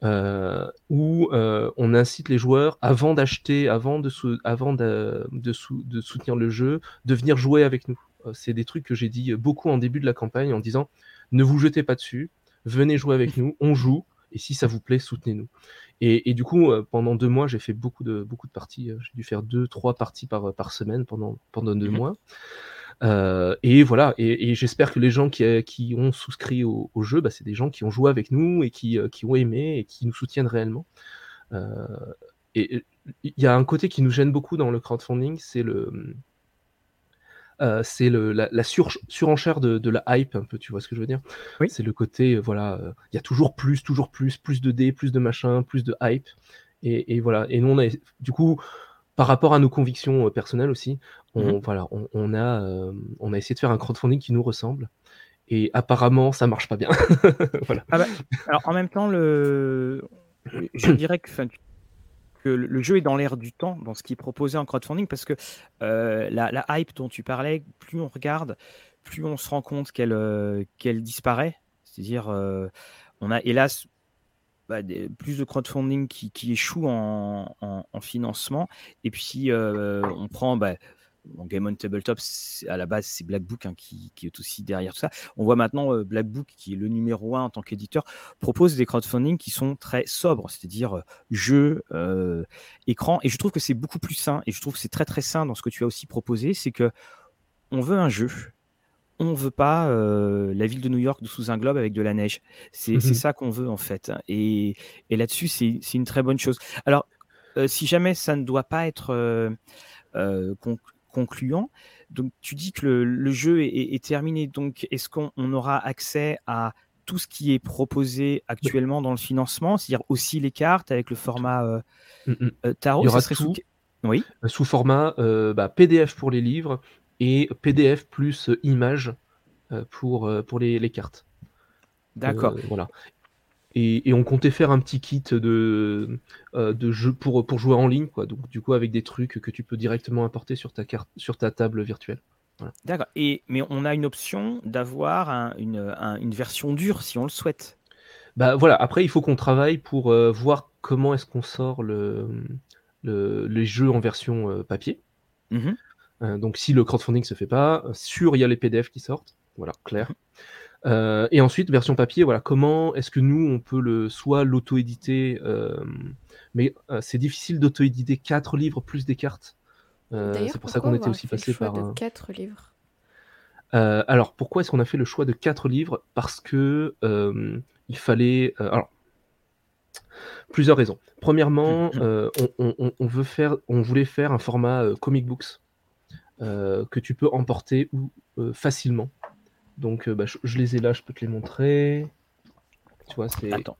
euh, où euh, on incite les joueurs, avant d'acheter, avant, de, avant de, de, soutenir le jeu, de venir jouer avec nous. Euh, c'est des trucs que j'ai dit beaucoup en début de la campagne en disant ne vous jetez pas dessus, venez jouer avec nous, on joue, et si ça vous plaît, soutenez-nous. Et, du coup, pendant deux mois, j'ai fait beaucoup de, beaucoup de parties. J'ai dû faire deux, trois parties par, par semaine pendant, pendant deux mmh mois. Euh, et voilà, et, j'espère que les gens qui, euh, qui ont souscrit au, jeu, bah, c'est des gens qui ont joué avec nous et qui, euh, qui, ont aimé et qui nous soutiennent réellement. Et il y a un côté qui nous gêne beaucoup dans le crowdfunding, c'est le, c'est la, la surenchère de, de, la hype, un peu, tu vois ce que je veux dire? Oui. C'est le côté, voilà, il y a toujours plus, toujours plus, plus de dés, plus de machin, plus de hype. Et, et voilà. Et nous, on a, du coup, par rapport à nos convictions personnelles aussi, on, Mmh voilà, on, a, on a essayé de faire un crowdfunding qui nous ressemble. Et apparemment, ça marche pas bien. voilà. Ah bah, alors en même temps, le... je dirais que, le jeu est dans l'air du temps, dans ce qui est proposé en crowdfunding, parce que la, la, hype dont tu parlais, plus on regarde, plus on se rend compte qu'elle qu'elle disparaît. C'est-à-dire, on a hélas bah, plus de crowdfunding qui, qui échouent en, en, financement. Et puis, on prend bah, Game on Tabletop, à la base, c'est Black Book hein, qui, qui, est aussi derrière tout ça. On voit maintenant Black Book, qui est le numéro un en tant qu'éditeur, propose des crowdfunding qui sont très sobres, c'est-à-dire jeu, écran. Et je trouve que c'est beaucoup plus sain. Et je trouve que c'est très très sain dans ce que tu as aussi proposé, c'est que on veut un jeu on veut pas la ville de New York sous un globe avec de la neige. C'est mmh ça qu'on veut en fait. Et, là-dessus, c'est une très bonne chose. Alors, si jamais ça ne doit pas être concluant, donc tu dis que le, jeu est, terminé. Donc, est-ce qu'on aura accès à tout ce qui est proposé actuellement dans le financement, c'est-à-dire aussi les cartes avec le format mmh tarot? Il y aura tout. Oui. Sous format bah, PDF pour les livres et PDF plus image pour, pour les, les cartes. D'accord. voilà. Et, et, on comptait faire un petit kit de, de jeu pour, pour jouer en ligne, quoi. Donc, du coup, avec des trucs que tu peux directement importer sur ta, carte, sur ta table virtuelle. D'accord. Et, mais on a une option d'avoir une, une, version dure si on le souhaite. Bah voilà, après il faut qu'on travaille pour voir comment est-ce qu'on sort le, le, les jeux en version papier. Mmh euh, donc si le crowdfunding se fait pas, sûr il y a les PDF qui sortent, voilà, clair. Euh, et ensuite, version papier, voilà, comment est-ce que nous, on peut le soit l'auto-éditer, euh, mais c'est difficile d'auto-éditer 4 livres plus des cartes. c'est pour ça qu'on était aussi passé par. De 4 livres? alors, pourquoi est-ce qu'on a fait le choix de 4 livres? Parce que il fallait. alors, plusieurs raisons. Premièrement, on, on, veut faire, on voulait faire un format comic books. Euh, que tu peux emporter ou, euh, facilement. Donc euh, bah, je, les ai là, je peux te les montrer. Tu vois, c'est. Attends,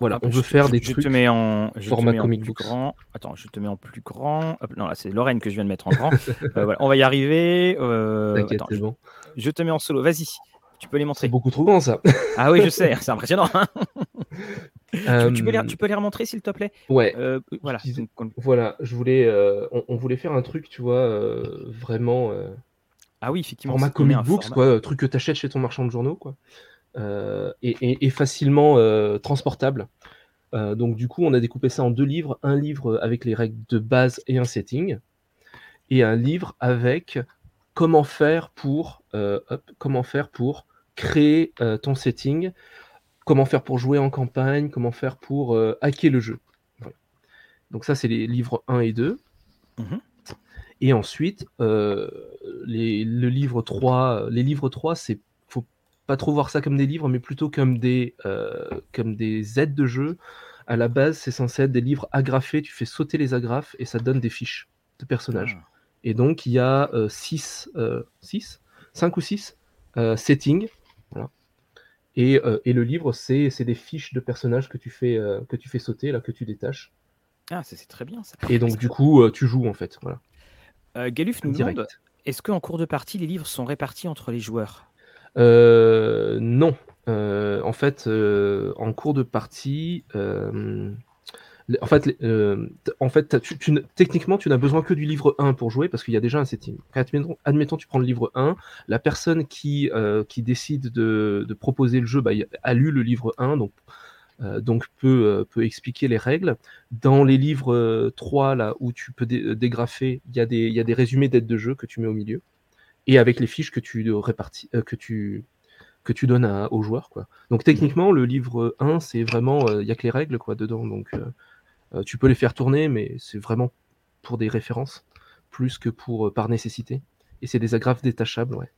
voilà, on veut faire des trucs. Je te mets en format comic plus grand. Attends, je te mets en plus grand. non, là c'est Lorraine que je viens de mettre en grand. on va y arriver. C'est bon. Je te mets en solo. Vas-y. Tu peux les montrer. C'est beaucoup trop grand ça. ah oui, je sais, c'est impressionnant. Hein. tu, peux les, tu, peux les, remontrer s'il te plaît? Ouais. Euh, voilà. Voilà, je voulais, euh, on, voulait faire un truc, tu vois, euh, vraiment. Ah oui, effectivement. Format comic books, quoi, truc que tu achètes chez ton marchand de journaux, quoi. Et, et, facilement transportable. donc du coup, on a découpé ça en deux livres, un livre avec les règles de base et un setting, et un livre avec comment faire pour, hop, comment faire pour créer ton setting, comment faire pour jouer en campagne, comment faire pour hacker le jeu. Donc ça, c'est les livres 1 et 2. Mmh et ensuite, les, le livre 3, les livres 3, c'est faut pas trop voir ça comme des livres, mais plutôt comme des, comme des aides de jeu. À la base, c'est censé être des livres agrafés. Tu fais sauter les agrafes et ça donne des fiches de personnages. Ah. Et donc, il y a 6, 6 5 ou 6 settings euh, et, le livre, c'est des fiches de personnages que tu fais, euh, que tu fais sauter, là, que tu détaches. Ah, c'est très bien ça. Et donc, du coup, euh, tu joues en fait. Voilà. Galuf nous demande est-ce qu'en cours de partie, les livres sont répartis entre les joueurs? Non. en fait, en cours de partie, en fait, euh, en fait techniquement, tu n'as besoin que du livre 1 pour jouer parce qu'il y a déjà un setting. Admettons, admettons, tu prends le livre 1, la personne qui, euh, qui décide de, proposer le jeu bah, a lu le livre 1, donc, euh, donc peut, peut expliquer les règles. Dans les livres 3, là, où tu peux dégrafer, il y, a des, y a des résumés d'aide de jeu que tu mets au milieu. Et avec les fiches que tu répartis, que tu, que tu donnes aux joueurs. Quoi. Donc techniquement, le livre 1, c'est vraiment, il n'y a que les règles quoi, dedans. Donc euh, tu peux les faire tourner, mais c'est vraiment pour des références, plus que pour euh, par nécessité. Et c'est des agrafes détachables, ouais.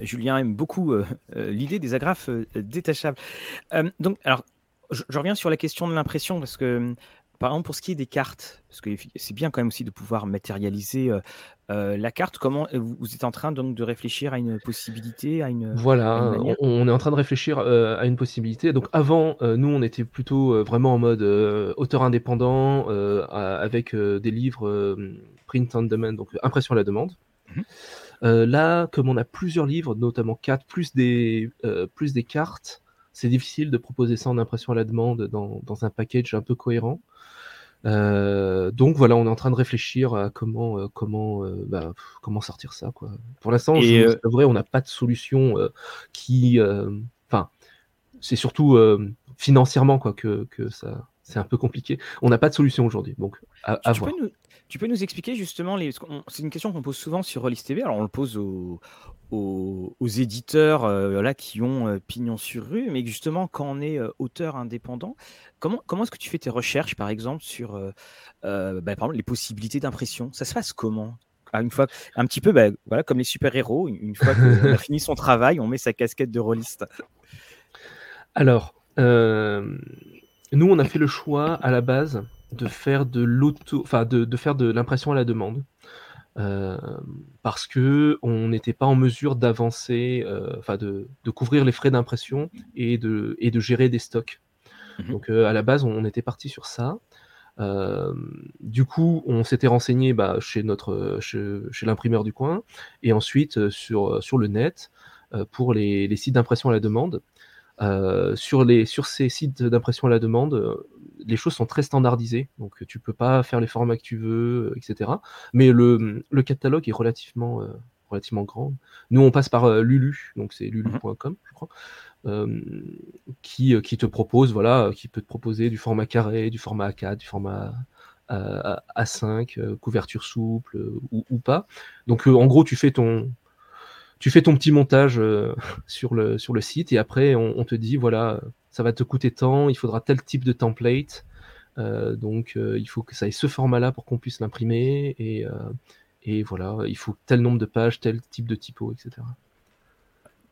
Julien aime beaucoup euh, l'idée des agrafes détachables. donc, alors, je, reviens sur la question de l'impression parce que par exemple, pour ce qui est des cartes, parce que c'est bien quand même aussi de pouvoir matérialiser, la carte. Comment vous êtes en train donc de réfléchir à une possibilité, à une Voilà, on est en train de réfléchir, à une possibilité. Donc avant, nous, on était plutôt, vraiment en mode, auteur indépendant, avec, des livres, print on demand, donc impression à la demande. Mmh là, comme on a plusieurs livres, notamment 4 plus des, plus des cartes, c'est difficile de proposer ça en impression à la demande dans dans un package un peu cohérent. Euh, donc voilà, on est en train de réfléchir à comment, euh, comment, euh, bah, comment sortir ça, quoi. Pour l'instant, c'est vrai, on n'a pas de solution qui, enfin, c'est surtout financièrement quoi que, que ça, c'est un peu compliqué. On n'a pas de solution aujourd'hui, donc à, voir. Tu peux nous expliquer justement les c'est une question qu'on pose souvent sur Rollis TV, alors on le pose aux aux éditeurs, euh, là qui ont, euh, pignon sur rue, mais justement quand on est, euh, auteur indépendant, comment comment est-ce que tu fais tes recherches par exemple sur, bah, par exemple les possibilités d'impression? Ça se passe comment? Ah, une fois un petit peu, bah, voilà comme les super héros, une fois qu'on a fini son travail, on met sa casquette de rôliste. Alors, nous on a fait le choix à la base de faire de l'auto, enfin de, de, faire de l'impression à la demande. Euh, parce que on n'était pas en mesure d'avancer, euh, enfin de, de, couvrir les frais d'impression et de, et de gérer des stocks. Mmh Donc euh, à la base, on, était parti sur ça. du coup, on s'était renseigné bah, chez notre chez, chez l'imprimeur du coin et ensuite sur, sur le net pour les, les sites d'impression à la demande. Sur, les, sur ces sites d'impression à la demande, les choses sont très standardisées, donc tu peux pas faire les formats que tu veux, etc. Mais le, le catalogue est relativement, euh, relativement grand. Nous, on passe par euh, Lulu, donc c'est lulu.com, je crois, euh, qui, qui te propose, voilà, qui peut te proposer du format carré, du format A4, du format A5, couverture souple ou, ou, pas. Donc, en gros, tu fais ton, tu fais ton petit montage sur, le, sur le site et après on, te dit voilà ça va te coûter tant, il faudra tel type de template, euh, donc euh, il faut que ça ait ce format-là pour qu'on puisse l'imprimer, et, euh, et, voilà, il faut tel nombre de pages, tel type de typo, etc.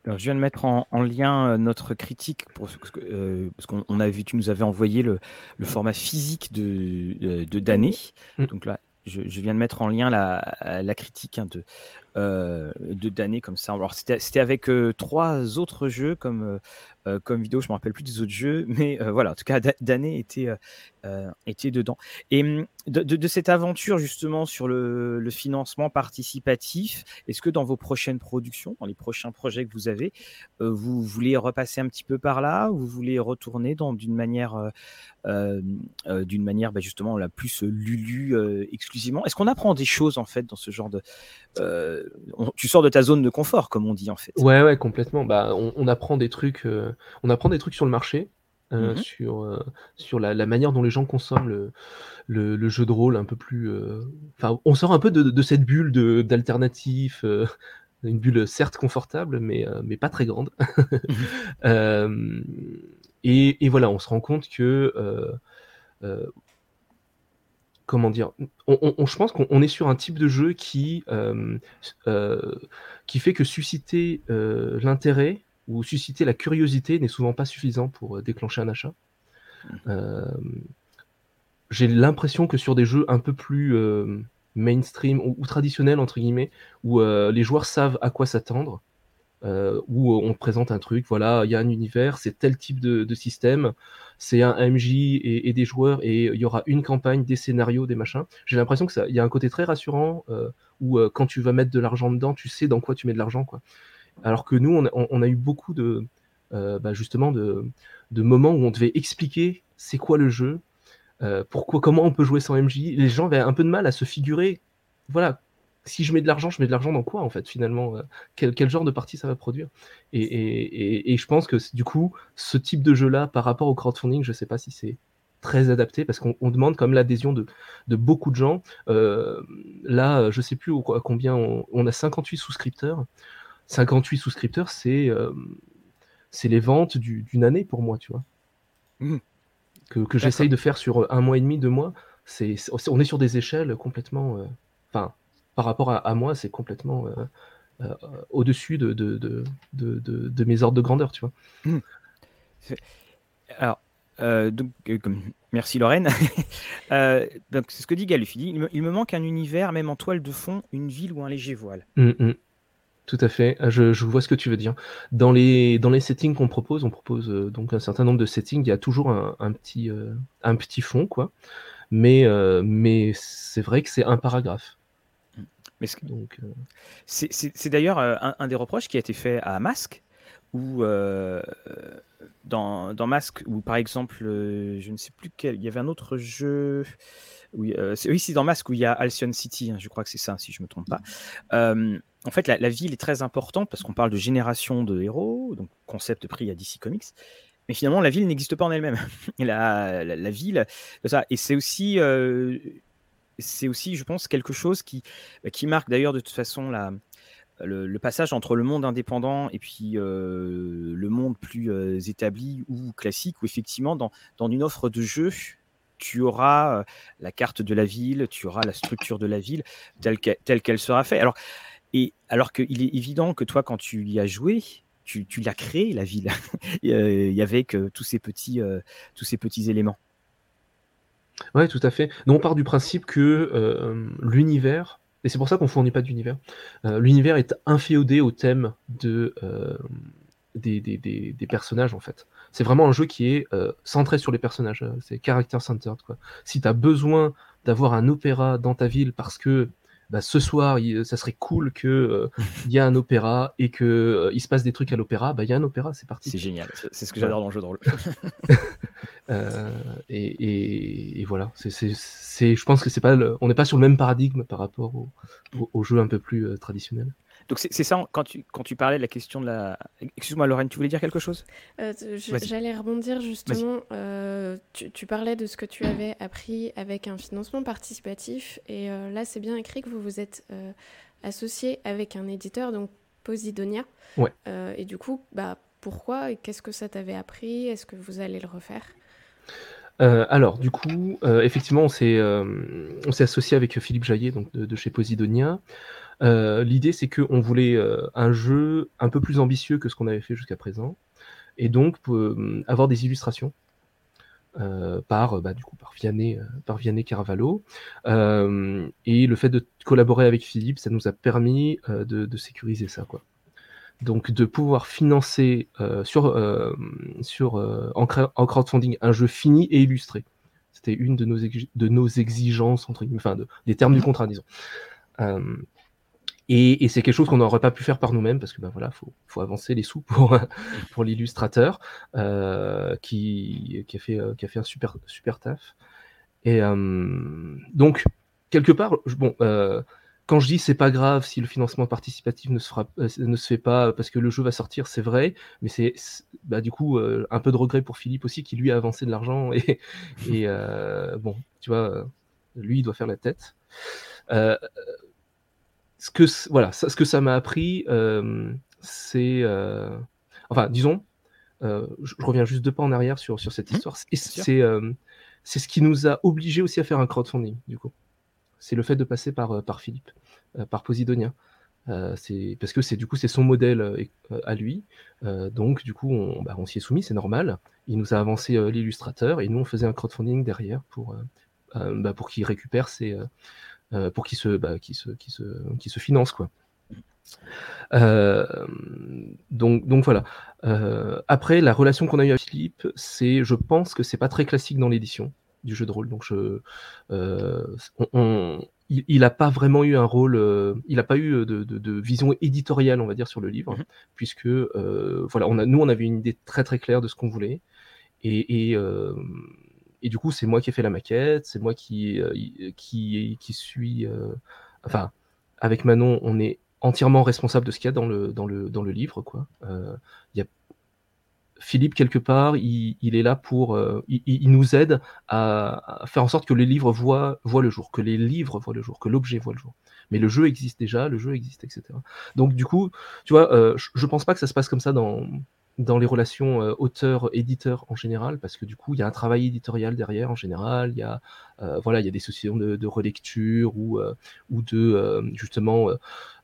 Alors, je viens de mettre en, lien notre critique pour parce qu'on a vu, tu nous avais envoyé le, le format physique de, de, d'année. Mm. Donc là, je, viens de mettre en lien la, la critique hein, de, euh, d'années comme ça. Alors c'était avec euh, trois autres jeux comme euh, comme vidéo, je me rappelle plus des autres jeux, mais voilà, en tout cas d'années était était dedans. Et hum, de, cette aventure justement sur le, financement participatif, est-ce que dans vos prochaines productions, dans les prochains projets que vous avez, vous voulez repasser un petit peu par là, ou vous voulez retourner d'une manière d'une manière bah, justement la plus Lulu exclusivement? Est-ce qu'on apprend des choses en fait dans ce genre de tu sors de ta zone de confort, comme on dit en fait. Ouais, ouais, complètement. Bah, on, apprend des trucs, euh, on apprend des trucs sur le marché, euh, mmh sur, euh, sur la, manière dont les gens consomment le, jeu de rôle un peu plus. Enfin, on sort un peu de, cette bulle d'alternatif, une bulle certes confortable, mais, mais pas très grande. Mmh et, et, voilà, on se rend compte que comment dire, on, je pense qu'on est sur un type de jeu qui, euh, euh, qui fait que susciter euh, l'intérêt ou susciter la curiosité n'est souvent pas suffisant pour déclencher un achat. Mmh. J'ai l'impression que sur des jeux un peu plus mainstream ou, traditionnels, entre guillemets, où les joueurs savent à quoi s'attendre, euh, où on présente un truc, voilà, il y a un univers, c'est tel type de, système, c'est un MJ et, des joueurs, et il y aura une campagne, des scénarios, des machins. J'ai l'impression que ça, y a un côté très rassurant euh, où euh, quand tu vas mettre de l'argent dedans, tu sais dans quoi tu mets de l'argent, quoi. Alors que nous, on a, eu beaucoup de, bah, justement, de, de, moments où on devait expliquer c'est quoi le jeu, pourquoi, comment on peut jouer sans MJ. Les gens avaient un peu de mal à se figurer, voilà, si je mets de l'argent, je mets de l'argent dans quoi en fait finalement euh, quel, genre de partie ça va produire? Et, je pense que du coup, ce type de jeu-là, par rapport au crowdfunding, je ne sais pas si c'est très adapté parce qu'on demande comme l'adhésion de, beaucoup de gens. Euh, là, je ne sais plus à combien on, a 58 souscripteurs. 58 souscripteurs, c'est euh, c'est les ventes d'une année pour moi, tu vois. Mmh. Que, que j'essaye de faire sur un mois et demi, deux mois. C'est, on est sur des échelles complètement. Enfin, par rapport à, moi, c'est complètement euh, euh, au-dessus de, de, de, de, mes ordres de grandeur, tu vois. Mmh. Alors, Euh, donc, euh, comme... Merci Lorraine. euh, donc, c'est ce que dit Galuf. Il dit il me, il me manque un univers, même en toile de fond, une ville ou un léger voile. Mm, mm. Tout à fait. Je, je vois ce que tu veux dire. Dans les, dans les settings qu'on propose, on propose donc un certain nombre de settings. Il y a toujours un, un petit, un petit fond, quoi. Mais, mais c'est vrai que c'est un paragraphe. Mais ce- euh, c'est d'ailleurs euh, un, un des reproches qui a été fait à Mask, où euh, dans, dans Mask, où par exemple, euh, je ne sais plus quel, il y avait un autre jeu. Oui, c'est- oui, c'est dans Mask où il y a Alcyon City, hein, je crois que c'est ça, si je me trompe pas. En fait, la, la ville est très importante parce qu'on parle de génération de héros, donc concept pris à DC Comics. Mais finalement, la ville n'existe pas en elle-même. la, la, la ville, ça. Et c'est aussi, c'est aussi, je pense, quelque chose qui, qui marque d'ailleurs de toute façon la, le, passage entre le monde indépendant et puis le monde plus établi ou classique, où effectivement, dans, dans une offre de jeu, tu auras la carte de la ville, tu auras la structure de la ville telle qu'elle, sera faite. Alors, et alors qu'il est évident que toi, quand tu y as joué, tu, tu l'as créé la ville, avec tous ces petits, tous ces petits éléments. Ouais, tout à fait. Nous, on part du principe que euh, l'univers, et c'est pour ça qu'on fournit pas d'univers, euh, l'univers est inféodé au thème euh, des, des, des, personnages, en fait. C'est vraiment un jeu qui est centré sur les personnages, c'est character centered, quoi. Si tu as besoin d'avoir un opéra dans ta ville parce que bah, ce soir, il- ça serait cool que euh, il y a un opéra et que euh, il se passe des trucs à l'opéra, bah il y a un opéra, c'est parti. C'est génial. C'est ce que j'adore dans le jeu de rôle. Euh, et, et- et voilà, c'est, je pense que c'est pas, le- on n'est pas sur le même paradigme par rapport au, au, au jeu un peu plus euh, traditionnel. Donc c'est ça, quand tu, quand tu parlais de la question de la... Excuse-moi Lorraine, tu voulais dire quelque chose? Euh. J'allais rebondir justement. euh, tu, tu parlais de ce que tu avais appris avec un financement participatif. Et euh, là, c'est bien écrit que vous vous êtes euh, associé avec un éditeur, donc Posidonia. Ouais. Euh, et du coup, bah, pourquoi et qu'est-ce que ça t'avait appris? Est-ce que vous allez le refaire? Euh, alors, du coup, euh, effectivement, on s'est, euh, on s'est associé avec Philippe Jaillet, donc de, de chez Posidonia. Euh, l'idée, c'est qu'on voulait euh, un jeu un peu plus ambitieux que ce qu'on avait fait jusqu'à présent, et donc euh, avoir des illustrations par, bah, par Vianney, par Carvalho. Et le fait de collaborer avec Philippe, ça nous a permis de, sécuriser ça, quoi. Donc de pouvoir financer sur, en, crowdfunding un jeu fini et illustré. C'était une de nos, exigences, entre guillemets, enfin de- des termes du contrat, disons. Et, c'est quelque chose qu'on n'aurait pas pu faire par nous-mêmes parce que ben voilà, faut, faut avancer les sous pour, pour l'illustrateur euh, qui, qui a fait euh, qui a fait un super super taf. Et euh, donc quelque part, bon, quand je dis c'est pas grave si le financement participatif ne se fera ne se fait pas parce que le jeu va sortir, c'est vrai, mais c'est bah, du coup un peu de regret pour Philippe aussi qui lui a avancé de l'argent et, bon, tu vois, lui il doit faire la tête. Ce que voilà, ça- ce que ça m'a appris, euh, c'est euh, enfin disons, euh, je, je reviens juste deux pas en arrière sur sur cette Mhm, histoire. C'est c'est ce qui nous a obligés aussi à faire un crowdfunding du coup. C'est le fait de passer par par Philippe, par Posidonia. C'est parce que c'est du coup c'est son modèle à lui. Donc du coup on, bah, on s'y est soumis, c'est normal. Il nous a avancé l'illustrateur et nous on faisait un crowdfunding derrière pour bah, pour qu'il récupère ses euh, pour qu'il se bah, qu'il se qu'il se qu'il se finance quoi. Euh, donc donc voilà. Euh, après la relation qu'on a eue avec Philippe, c'est je pense que c'est pas très classique dans l'édition du jeu de rôle. Donc je euh, on, on- il, il a pas vraiment eu un rôle, euh, il a pas eu de, de, de vision éditoriale, on va dire, sur le livre, Mhm. puisque euh, voilà, on a, nous on avait une idée très très claire de ce qu'on voulait, et, et, euh, et du coup c'est moi qui ai fait la maquette, c'est moi qui euh, y- qui qui suis, euh, enfin avec Manon, on est entièrement responsable de ce qu'il y a dans le dans le dans le livre, quoi. Euh, y a Philippe quelque part, il, il est là pour, euh, il, il- nous aide à, faire en sorte que les livres voient, voient le jour, que les livres voient le jour, que l'objet voit le jour. Mais le jeu existe déjà, le jeu existe, etc. Donc du coup, tu vois, euh, je, je pense pas que ça se passe comme ça dans dans les relations euh, auteur-éditeur en général, parce que du coup, il y a un travail éditorial derrière en général, il y a euh, voilà, il y a des sessions de, relecture ou euh, ou de justement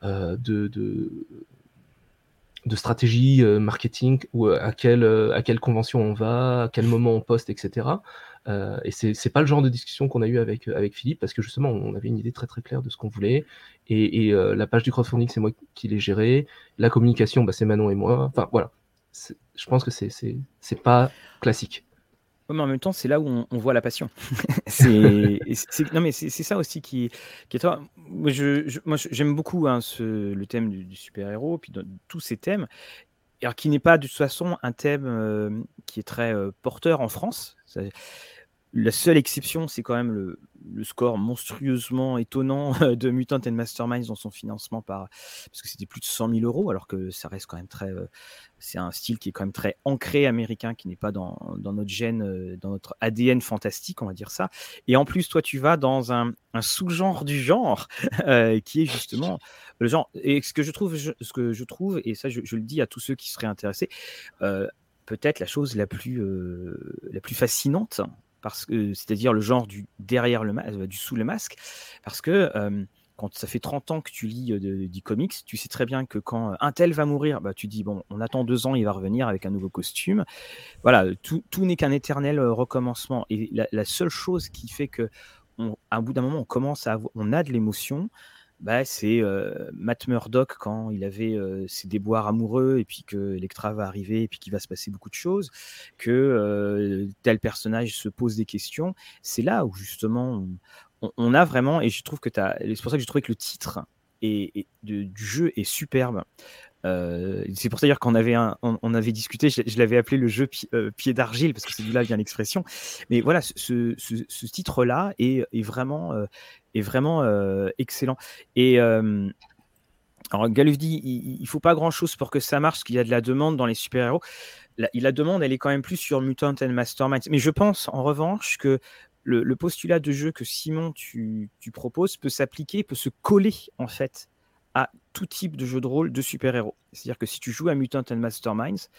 de, de stratégie marketing ou à quelle, à quelle convention on va, à quel moment on poste, etc. et c'est, c'est pas le genre de discussion qu'on a eu avec, avec Philippe parce que justement on avait une idée très très claire de ce qu'on voulait et, et la page du crowdfunding c'est moi qui l'ai gérée, la communication bah, c'est Manon et moi. Enfin voilà, je pense que c'est, pas classique mais en même temps, c'est là où on, voit la passion. c'est, non, mais c'est, ça aussi qui, qui est toi. Moi, je, j'aime beaucoup hein, ce, le thème du, super-héros, puis tous ces thèmes, alors qui n'est pas de toute façon un thème euh, qui est très euh, porteur en France. La seule exception, c'est quand même le, score monstrueusement étonnant de Mutant and Masterminds dans son financement par parce que c'était plus de 100 000 euros, alors que ça reste quand même très. Euh, c'est un style qui est quand même très ancré américain, qui n'est pas dans, notre gène, euh, dans notre ADN fantastique, on va dire ça. Et en plus, toi, tu vas dans un, sous-genre du genre euh, qui est justement le genre. Et ce que je trouve, ce que je trouve, et ça, je, le dis à tous ceux qui seraient intéressés. peut-être la chose la plus, la plus fascinante parce que c'est-à-dire le genre du derrière le masque, du sous le masque, parce que quand ça fait 30 ans que tu lis du comics, tu sais très bien que quand un tel va mourir, bah, tu dis bon, on attend deux ans, il va revenir avec un nouveau costume. Voilà, tout, n'est qu'un éternel recommencement. Et la, seule chose qui fait que, à un bout d'un moment, on commence à, on a de l'émotion, bah, c'est Matt Murdock quand il avait ses déboires amoureux et puis que Electra va arriver et puis qu'il va se passer beaucoup de choses, que tel personnage se pose des questions. C'est là où justement on, a vraiment, et je trouve que c'est pour ça que j'ai trouvé que le titre et, du jeu est superbe. c'est pour ça qu'on avait, on, avait discuté, je, l'avais appelé le jeu pied d'argile parce que c'est de là vient l'expression. Mais voilà, ce, titre-là est, vraiment, est vraiment euh, excellent. Et euh, alors Galuf dit, il, il faut pas grand-chose pour que ça marche, qu'il y a de la demande dans les super-héros. La, la, demande, elle est quand même plus sur Mutant and Mastermind. Mais je pense, en revanche, que le, postulat de jeu que Simon tu, tu proposes peut s'appliquer, peut se coller en fait tout type de jeu de rôle de super-héros. C'est-à-dire que si tu joues à Mutant and Masterminds,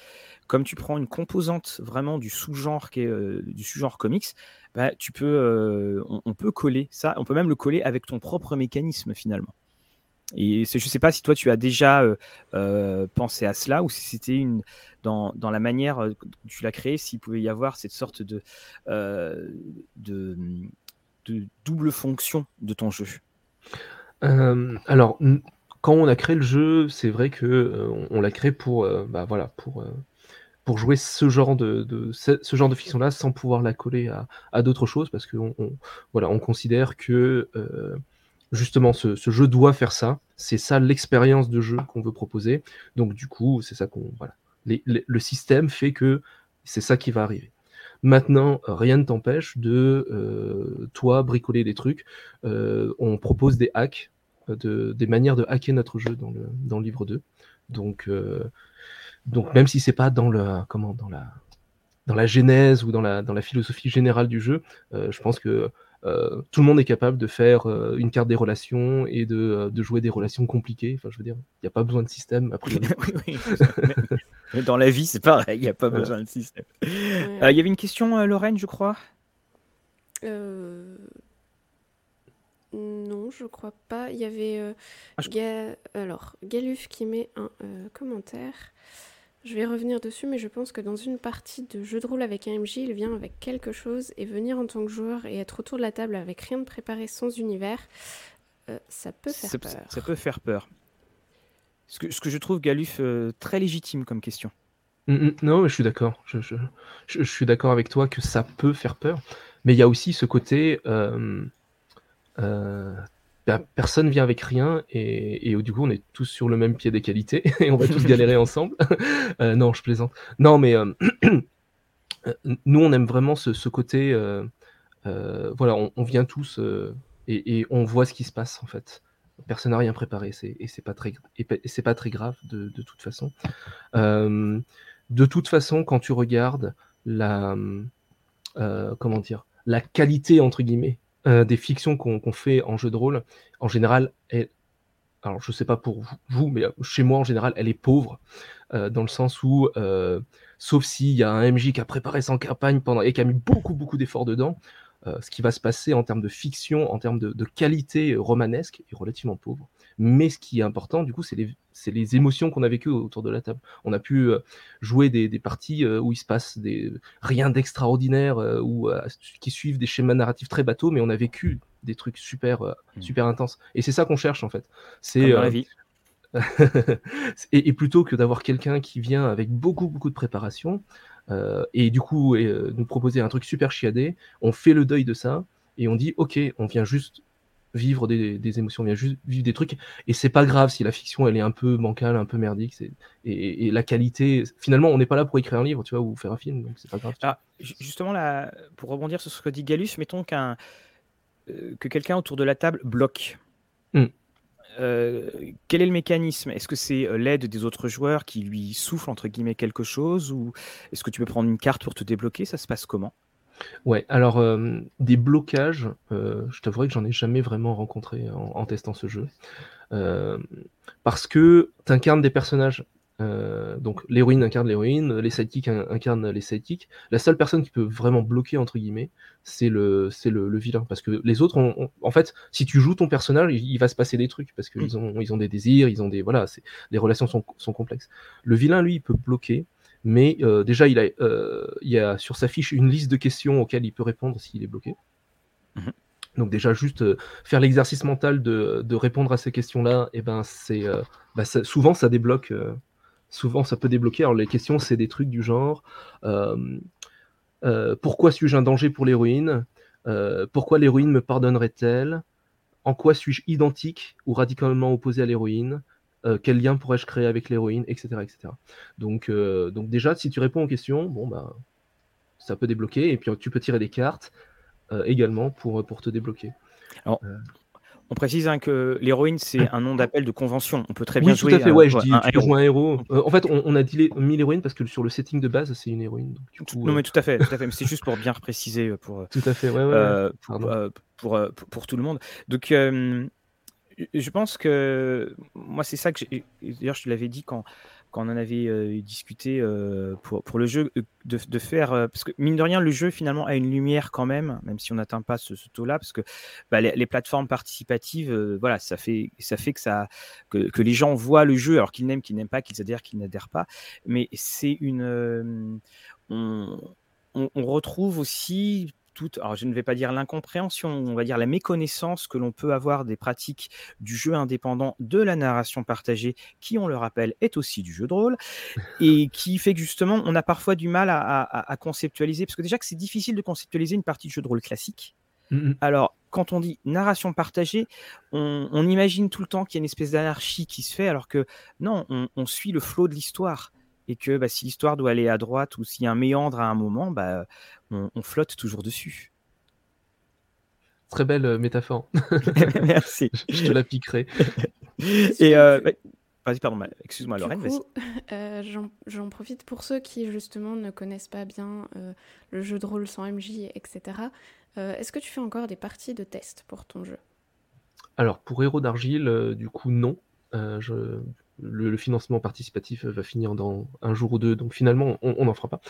comme tu prends une composante vraiment du sous-genre qui est euh, du sous-genre comics, bah, tu peux, euh, on, peut coller ça, on peut même le coller avec ton propre mécanisme finalement. Et je ne sais pas si toi tu as déjà euh, pensé à cela ou si c'était une dans, dans, la manière dont tu l'as créé, s'il pouvait y avoir cette sorte de, de, double fonction de ton jeu. alors, quand on a créé le jeu, c'est vrai que euh, on, l'a créé pour, euh, bah, voilà, pour, euh, pour jouer ce genre de, de fiction-là sans pouvoir la coller à, d'autres choses, parce qu'on on, voilà, on considère que justement ce, jeu doit faire ça. C'est ça l'expérience de jeu qu'on veut proposer. Donc du coup, c'est ça qu'on voilà. le système fait que c'est ça qui va arriver. Maintenant, rien ne t'empêche de toi bricoler des trucs. on propose des hacks de, des manières de hacker notre jeu dans le, dans le livre 2. Donc, euh, donc même si c'est pas dans le comment dans la dans la genèse ou dans la, dans la philosophie générale du jeu, euh, je pense que euh, tout le monde est capable de faire une carte des relations et de, de, jouer des relations compliquées. Enfin, je veux dire, il n'y a pas besoin de système. Après, dans la vie, c'est pareil, il n'y a pas besoin de système. Il y avait une question, Lorraine, je crois? Non, je crois pas. Il y avait euh, ah, alors Galuf qui met un euh, commentaire. Je vais revenir dessus, mais je pense que dans une partie de jeu de rôle avec un MJ, il vient avec quelque chose et venir en tant que joueur et être autour de la table avec rien de préparé sans univers, euh, ça peut faire peur. Ça, peut faire peur. Ce que, ce que je trouve Galuf très légitime comme question. Mm, mm. non, mais je suis d'accord. Je, je, je, suis d'accord avec toi que ça peut faire peur, mais il y a aussi ce côté euh, personne vient avec rien et, du coup on est tous sur le même pied d'égalité et on va tous galérer ensemble. Euh, non, je plaisante. Non, mais euh, nous on aime vraiment ce, côté. voilà, on, vient tous et, on voit ce qui se passe en fait. Personne n'a rien préparé et c'est pas très pas très grave de, de toute façon. de toute façon, quand tu regardes la comment dire la qualité entre guillemets euh, des fictions qu'on fait en jeu de rôle, en général, elle, alors je sais pas pour vous, mais chez moi en général, elle est pauvre, euh, dans le sens où, euh, sauf s'il y a un MJ qui a préparé son campagne pendant et qui a mis beaucoup beaucoup d'efforts dedans, ce qui va se passer en termes de fiction, en termes de, qualité romanesque est relativement pauvre. Mais ce qui est important, du coup, c'est les, les, émotions qu'on a vécues autour de la table. On a pu euh, jouer des, des parties où il se passe des, rien d'extraordinaire, ou qui suivent des schémas narratifs très bateaux, mais on a vécu des trucs super, mmh. super intenses. Et c'est ça qu'on cherche en fait. C'est la vie. et, plutôt que d'avoir quelqu'un qui vient avec beaucoup beaucoup de préparation et du coup nous proposer un truc super chiadé, on fait le deuil de ça et on dit ok, on vient juste vivre des, émotions, on vient juste vivre des trucs, et c'est pas grave si la fiction elle est un peu bancale, un peu merdique, et, et, la qualité, finalement on n'est pas là pour écrire un livre, tu vois, ou faire un film, donc c'est pas grave. Justement là, pour rebondir sur ce que dit Galus, mettons qu'un euh, que quelqu'un autour de la table bloque. Mmh. Euh, quel est le mécanisme? Est-ce que c'est euh, l'aide des autres joueurs qui lui soufflent entre guillemets quelque chose, ou est-ce que tu peux prendre une carte pour te débloquer? Ça se passe comment? Ouais, alors euh, des blocages, euh, je t'avouerai que j'en ai jamais vraiment rencontré en, testant ce jeu. Euh, parce que tu incarnes des personnages. donc l'héroïne incarne l'héroïne, les sidekicks incarnent les sidekicks. La seule personne qui peut vraiment bloquer, entre guillemets, c'est le, c'est le, vilain. Parce que les autres, en fait, si tu joues ton personnage, il, va se passer des trucs. Parce qu'ils mmh. ont, ils ont des désirs, ils ont des. Voilà, les relations sont, sont complexes. Le vilain, lui, il peut bloquer mais euh, déjà, il a, euh, il y a sur sa fiche une liste de questions auxquelles il peut répondre s'il est bloqué. Mhm. Donc déjà, juste euh, faire l'exercice mental de, de, répondre à ces questions-là, et eh ben c'est bah, souvent ça débloque. souvent, ça peut débloquer. Alors les questions, c'est des trucs du genre pourquoi suis-je un danger pour l'héroïne? Pourquoi l'héroïne me pardonnerait-elle? En quoi suis-je identique ou radicalement opposé à l'héroïne? Euh, quel lien pourrais-je créer avec l'héroïne, etc. etc. Donc, euh, donc déjà, si tu réponds aux questions, bon, bah, ça peut débloquer, et puis tu peux tirer des cartes euh, également pour, pour te débloquer. Alors, on précise hein, que l'héroïne, c'est un nom d'appel de convention. On peut très bien oui, jouer. Tout à fait, ouais, je dis, un, héros. un héros. en fait, on, a dit mis l'héroïne parce que sur le setting de base, c'est une héroïne. non, mais tout à fait, tout à fait. C'est juste pour bien préciser pour. Tout à fait, ouais, ouais. pour, pour, pour, tout le monde. Donc, je pense que moi, c'est ça que. D'ailleurs, je te l'avais dit quand, quand on en avait euh, discuté euh, pour, pour, le jeu, euh, de, faire. parce que, mine de rien, le jeu, finalement, a une lumière quand même, même si on n'atteint pas ce, taux-là, parce que bah, les, plateformes participatives, voilà, ça fait, ça fait que, ça, que, les gens voient le jeu, alors qu'ils n'aiment, qu'ils n'aiment pas, qu'ils adhèrent, qu'ils n'adhèrent pas. Mais c'est une. on, on retrouve aussi alors je ne vais pas dire l'incompréhension, on va dire la méconnaissance que l'on peut avoir des pratiques du jeu indépendant de la narration partagée, qui, on le rappelle, est aussi du jeu de rôle, et qui fait que justement, on a parfois du mal à, conceptualiser, parce que déjà que c'est difficile de conceptualiser une partie de jeu de rôle classique. Mmh alors, quand on dit narration partagée, on, imagine tout le temps qu'il y a une espèce d'anarchie qui se fait, alors que non, on suit le flot de l'histoire et que bah, si l'histoire doit aller à droite ou s'il y a un méandre à un moment, bah, on, flotte toujours dessus. Très belle euh, métaphore. Merci. je, te la piquerai. et euh, vas-y, pardon, excuse-moi, Lorraine. Euh, j'en profite pour ceux qui justement ne connaissent pas bien le jeu de rôle sans MJ, etc. Est-ce que tu fais encore des parties de test pour ton jeu? Alors, pour Héros d'Argile, du coup, non. je le, financement participatif va finir dans un jour ou deux, donc finalement, on n'en fera pas.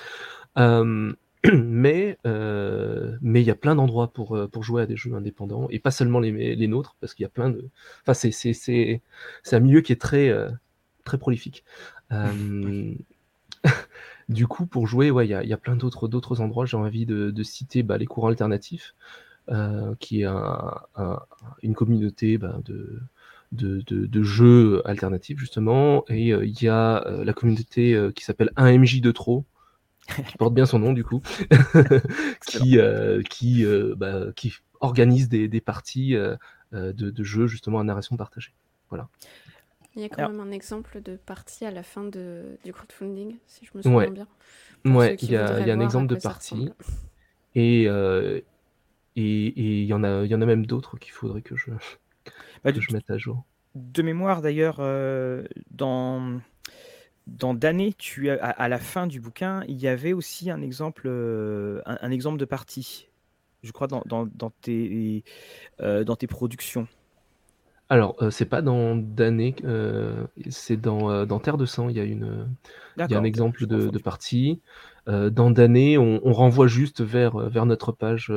Euh, mais euh, mais il y a plein d'endroits pour, euh, pour jouer à des jeux indépendants, et pas seulement les, les nôtres, parce qu'il y a plein de... Enfin, c'est un milieu qui est très, très prolifique. du coup, pour jouer, il y a, y a, plein d'autres endroits. J'ai envie de, citer bah, les courants alternatifs, qui est un, une communauté bah, de de, jeux alternatifs justement. Et euh, il y a euh, la communauté euh, qui s'appelle 1MJ de trop qui porte bien son nom du coup. Qui qui bah, qui organise des, parties de, jeux justement à narration partagée. Voilà. Il y a quand même un exemple de partie à la fin de, du crowdfunding si je me souviens bien. Ouais il y a, y a un exemple de partie. et et il y en a il y en a même d'autres qu'il faudrait que je bah, je mette à jour. De mémoire d'ailleurs, euh, dans dans Damné, tu à, à, la fin du bouquin, il y avait aussi un exemple, euh, un, exemple de partie, je crois, dans, dans, dans tes, euh, dans tes productions. Alors, c'est pas dans Damné, c'est dans, dans Terre de sang, il y a une, il y a un exemple de partie. dans Damné, on renvoie juste vers, vers notre page,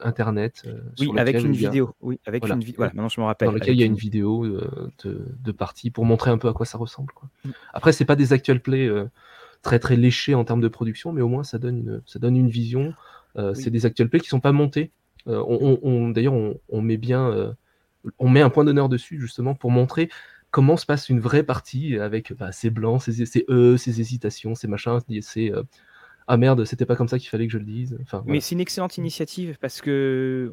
internet, Oui, avec une vidéo. Oui, avec une vidéo. voilà, maintenant je me rappelle, dans lequel il y a une vidéo, de de partie pour montrer un peu à quoi ça ressemble, quoi. Mmh. Après, c'est pas des actual plays, très, très léchés en termes de production, mais au moins ça donne une ça donne une vision. c'est des actual plays qui sont pas montés. on d'ailleurs, on met bien, on met un point d'honneur dessus justement pour montrer comment se passe une vraie partie avec bah, ces blancs, ces, ces E, ces hésitations, ces machins, ces euh, ah merde, c'était pas comme ça qu'il fallait que je le dise. Enfin, Mais c'est une excellente initiative parce que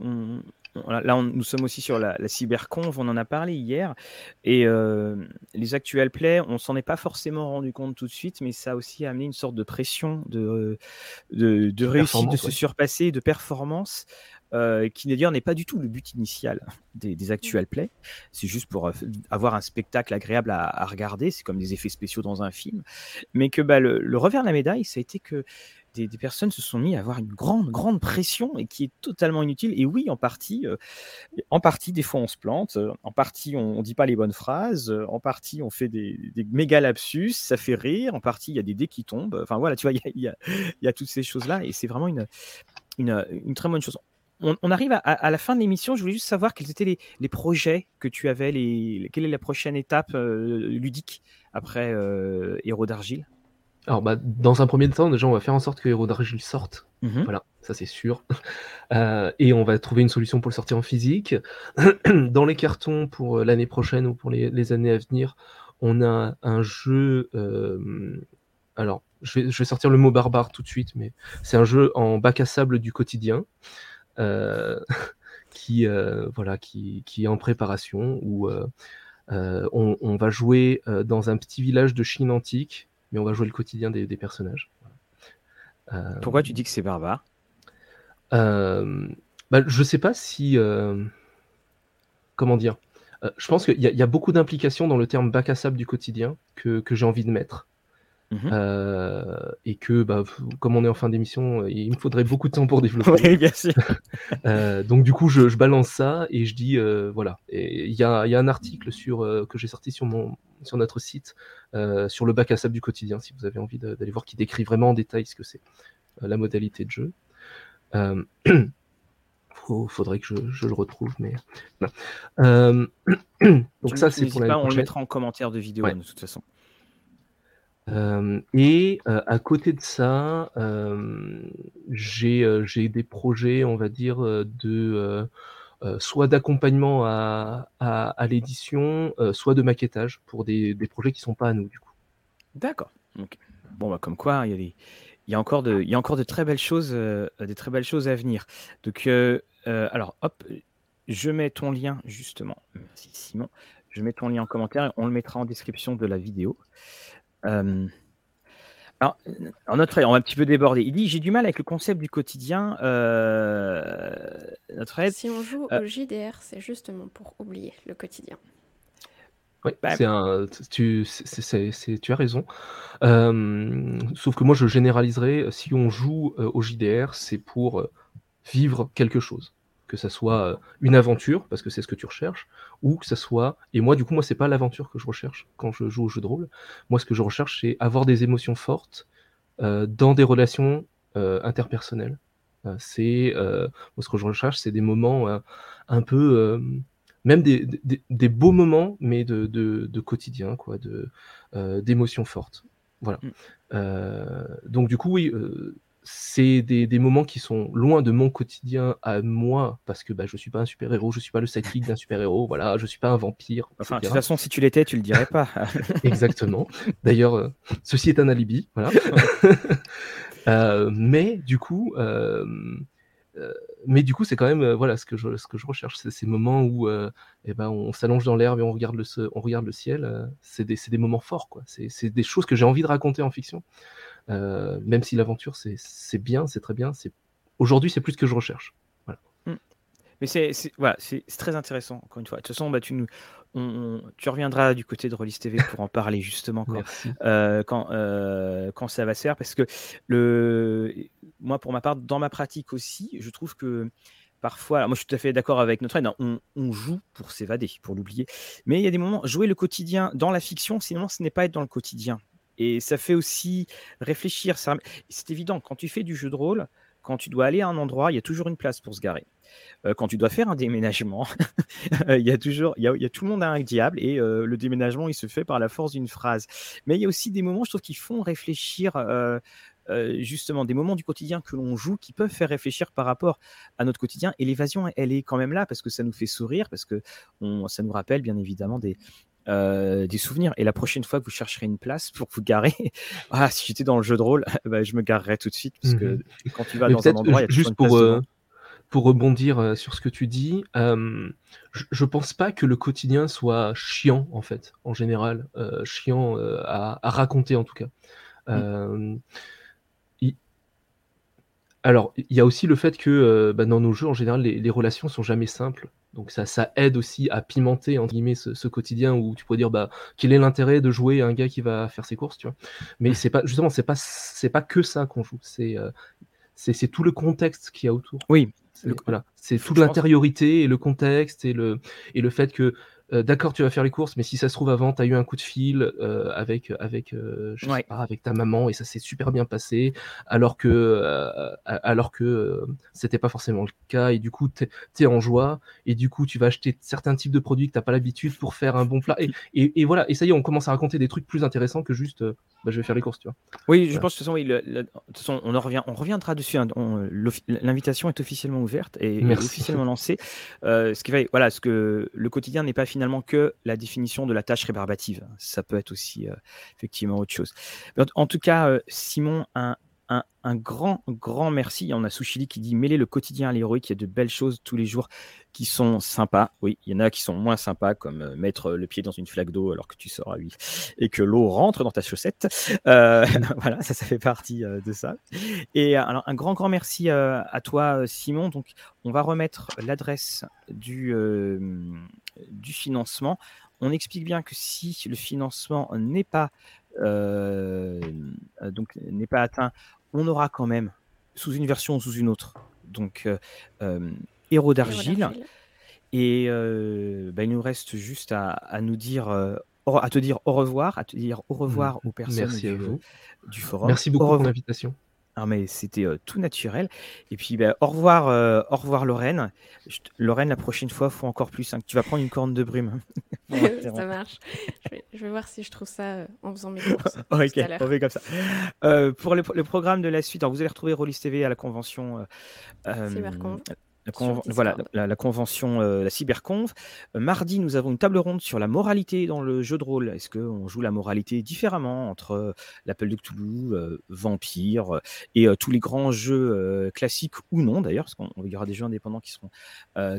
là, nous sommes aussi sur la, la, cyberconf, on en a parlé hier, et euh, les actuels plays, on s'en est pas forcément rendu compte tout de suite, mais ça a aussi amené une sorte de pression de, de, de réussite, de se surpasser, de performance. Qui d'ailleurs n'est pas du tout le but initial des, des actual plays. C'est juste pour euh, avoir un spectacle agréable à, regarder. C'est comme des effets spéciaux dans un film. Mais que bah, le, revers de la médaille, ça a été que des, personnes se sont mis à avoir une grande, grande pression et qui est totalement inutile. Et oui, en partie, euh, en partie, des fois on se plante, en partie on, ne dit pas les bonnes phrases, en partie on fait des, méga lapsus, ça fait rire, en partie il y a des dés qui tombent. Enfin voilà, tu vois, il y a, toutes ces choses-là et c'est vraiment une, très bonne chose on, arrive à, la fin de l'émission. Je voulais juste savoir quels étaient les, projets que tu avais, les, quelle est la prochaine étape euh, ludique après euh, Héros d'Argile? Alors, bah, dans un premier temps, déjà, on va faire en sorte que Héros d'Argile sorte. Mmh voilà, ça c'est sûr. Euh, et on va trouver une solution pour le sortir en physique. dans les cartons pour l'année prochaine ou pour les, années à venir, on a un jeu. alors, je vais, je vais, sortir le mot barbare tout de suite, mais c'est un jeu en bac à sable du quotidien. Euh, qui, euh, voilà, qui, qui, est en préparation, où euh, on, va jouer dans un petit village de Chine antique, mais on va jouer le quotidien des, personnages. Pourquoi tu dis que c'est barbare? Bah, Je sais pas si. comment dire Je pense qu'il y, y, a beaucoup d'implications dans le terme bac à sable du quotidien que, que j'ai envie de mettre. Mmh euh, et que, bah, comme on est en fin d'émission, euh, il me faudrait beaucoup de temps pour développer. Oui, bien sûr. Euh, donc du coup, je, balance ça et je dis, voilà. Il y a, y a, un article sur, que j'ai sorti sur, mon, sur notre site, sur le bac à sable du quotidien, si vous avez envie d'aller voir, qui décrit vraiment en détail ce que c'est, la modalité de jeu. faudrait que je, je, le retrouve, mais... donc ça, c'est pour la On le mettra en commentaire de vidéo, de toute façon. Euh, et euh, à côté de ça, euh, j'ai des projets, on va dire, de soit d'accompagnement à, à, l'édition, soit de maquettage pour des, des projets qui sont pas à nous du coup. D'accord. Bon, bah, comme quoi, il y a des, il y a encore de, il y a encore de très belles choses, des très belles choses à venir. Donc, alors, hop, je mets ton lien justement. Merci Simon. Je mets ton lien en commentaire. On le mettra en description de la vidéo. Euh, alors, en notre on va un petit peu déborder. Il dit J'ai du mal avec le concept du quotidien. Euh, notre aide. Si on joue euh, au JDR, c'est justement pour oublier le quotidien. Oui, bah, un, tu, tu as raison. sauf que moi, je généraliserai si on joue au JDR, c'est pour vivre quelque chose que ça soit une aventure, parce que c'est ce que tu recherches, ou que ça soit. Et moi, du coup, moi, c'est pas l'aventure que je recherche quand je joue au jeu de rôle. Moi, ce que je recherche, c'est avoir des émotions fortes dans des relations interpersonnelles. c'est moi, ce que je recherche, c'est des moments un peu, même des, des, beaux moments, mais de, de, quotidien, quoi, de d'émotions fortes. Voilà. Mmh. donc, du coup, oui c'est des, des, moments qui sont loin de mon quotidien à moi, parce que bah, je suis pas un super-héros, je suis pas le sidekick d'un super-héros, voilà, je suis pas un vampire. Enfin, de toute façon, si tu l'étais, tu le dirais pas. Exactement. D'ailleurs, euh, ceci est un alibi, voilà. euh, mais du coup, euh, euh, mais du coup, c'est quand même voilà ce que je ce que je recherche, c'est ces moments où eh ben on s'allonge dans l'herbe et on regarde le on regarde le ciel. c'est des, des moments forts, quoi. C'est des choses que j'ai envie de raconter en fiction. Euh, même si l'aventure c'est bien, c'est très bien, aujourd'hui c'est plus ce que je recherche. Voilà. Mmh. Mais c'est voilà, très intéressant, encore une fois. De toute façon, bah, tu, nous, tu reviendras du côté de Rollis TV pour en parler justement quand, euh, quand, euh, quand, ça va se faire. Parce que le, moi, pour ma part, dans ma pratique aussi, je trouve que parfois, moi je suis tout à fait d'accord avec notre aide, on, on, joue pour s'évader, pour l'oublier. Mais il y a des moments, jouer le quotidien dans la fiction, sinon ce n'est pas être dans le quotidien. Et ça fait aussi réfléchir. C'est évident, quand tu fais du jeu de rôle, quand tu dois aller à un endroit, il y a toujours une place pour se garer. Quand tu dois faire un déménagement, il y a toujours, il y a, tout le monde a un diable et le déménagement, il se fait par la force d'une phrase. Mais il y a aussi des moments, je trouve, qui font réfléchir. Justement des moments du quotidien que l'on joue qui peuvent faire réfléchir par rapport à notre quotidien et l'évasion elle est quand même là parce que ça nous fait sourire parce que ça nous rappelle bien évidemment des, euh, des souvenirs. Et la prochaine fois que vous chercherez une place pour vous garer, ah, si j'étais dans le jeu de rôle, bah, je me garerais tout de suite parce que mmh quand tu vas dans un endroit, il y a juste pour, euh, pour rebondir euh, sur ce que tu dis, je, je, pense pas que le quotidien soit chiant en fait, en général, chiant à, à, raconter en tout cas. Mmh. Alors, il y a aussi le fait que bah, dans nos jeux, en général, les, les relations sont jamais simples. Donc ça, ça aide aussi à pimenter entre guillemets ce, quotidien où tu pourrais dire bah quel est l'intérêt de jouer un gars qui va faire ses courses, tu vois. Mais c'est pas justement c'est pas c'est pas que ça qu'on joue, c'est euh, c'est tout le contexte qu'il y a autour. Oui. Voilà, c'est toute l'intériorité et le contexte et le et le fait que euh, d'accord, tu vas faire les courses, mais si ça se trouve avant, tu as eu un coup de fil euh, avec, avec, euh, je sais pas, avec ta maman et ça s'est super bien passé, alors que, alors que c'était pas forcément le cas et du coup, tu es, en joie et du coup, tu vas acheter certains types de produits que tu pas l'habitude pour faire un bon plat. Et, et, voilà, et ça y est, on commence à raconter des trucs plus intéressants que juste bah, je vais faire les courses, tu vois. Oui, je pense que de toute façon, oui, de toute façon on, en revient, on reviendra dessus. Hein, l'invitation est officiellement ouverte et, officiellement lancée. ce qui va, voilà, ce que le quotidien n'est pas finalement que la définition de la tâche rébarbative. Ça peut être aussi euh, effectivement autre chose. En tout cas, euh, Simon, un, un, grand, grand merci. On a Souchili qui dit mêler le quotidien à l'héroïque. Il y a de belles choses tous les jours qui sont sympas. Oui, il y en a qui sont moins sympas, comme euh, mettre le pied dans une flaque d'eau alors que tu sors à 8 et que l'eau rentre dans ta chaussette. Voilà, ça, ça fait partie de ça. Et alors, un grand, grand merci à toi, Simon. Donc, on va remettre l'adresse du, du financement. On explique bien que si le financement n'est pas donc n'est pas atteint, on aura quand même, sous une version ou sous une autre, donc euh, euh, Héros d'argile. Et euh, bah, il nous reste juste à, nous dire, à te dire au revoir, à te dire au revoir mmh. aux personnes du, du, forum. Merci beaucoup pour l'invitation. Ah, mais c'était tout naturel. Et puis, bah, au revoir, au revoir Lorraine. Lorraine, la prochaine fois, faut encore plus. Hein, tu vas prendre une corne de brume. ça marche. Je vais, voir si je trouve ça en faisant mes courses. ok, on fait comme ça. pour le, programme de la suite, alors vous allez retrouver Rollis TV à la convention. Voilà, la, convention, euh, la cyberconf. Euh, mardi, nous avons une table ronde sur la moralité dans le jeu de rôle. Est-ce qu'on joue la moralité différemment entre euh, l'appel de Cthulhu, Vampire et tous les grands jeux classiques ou non d'ailleurs, parce qu'il y aura des jeux indépendants qui seront,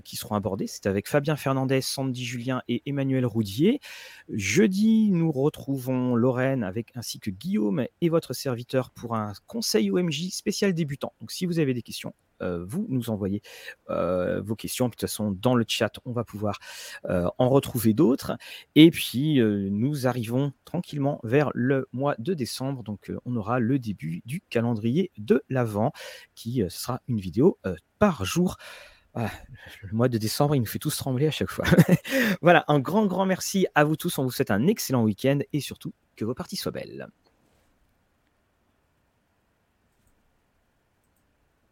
qui seront abordés. C'est avec Fabien Fernandez, Sandy Julien et Emmanuel Roudier. Jeudi, nous retrouvons Lorraine avec ainsi que Guillaume et votre serviteur pour un conseil OMJ spécial débutant. Donc si vous avez des questions, euh, vous nous envoyez euh, vos questions. De toute façon, dans le chat, on va pouvoir euh, en retrouver d'autres. Et puis, nous arrivons tranquillement vers le mois de décembre. Donc, on aura le début du calendrier de l'Avent, qui sera une vidéo par jour. Ah, le mois de décembre, il nous fait tous trembler à chaque fois. voilà, un grand, grand merci à vous tous. On vous souhaite un excellent week-end et surtout que vos parties soient belles.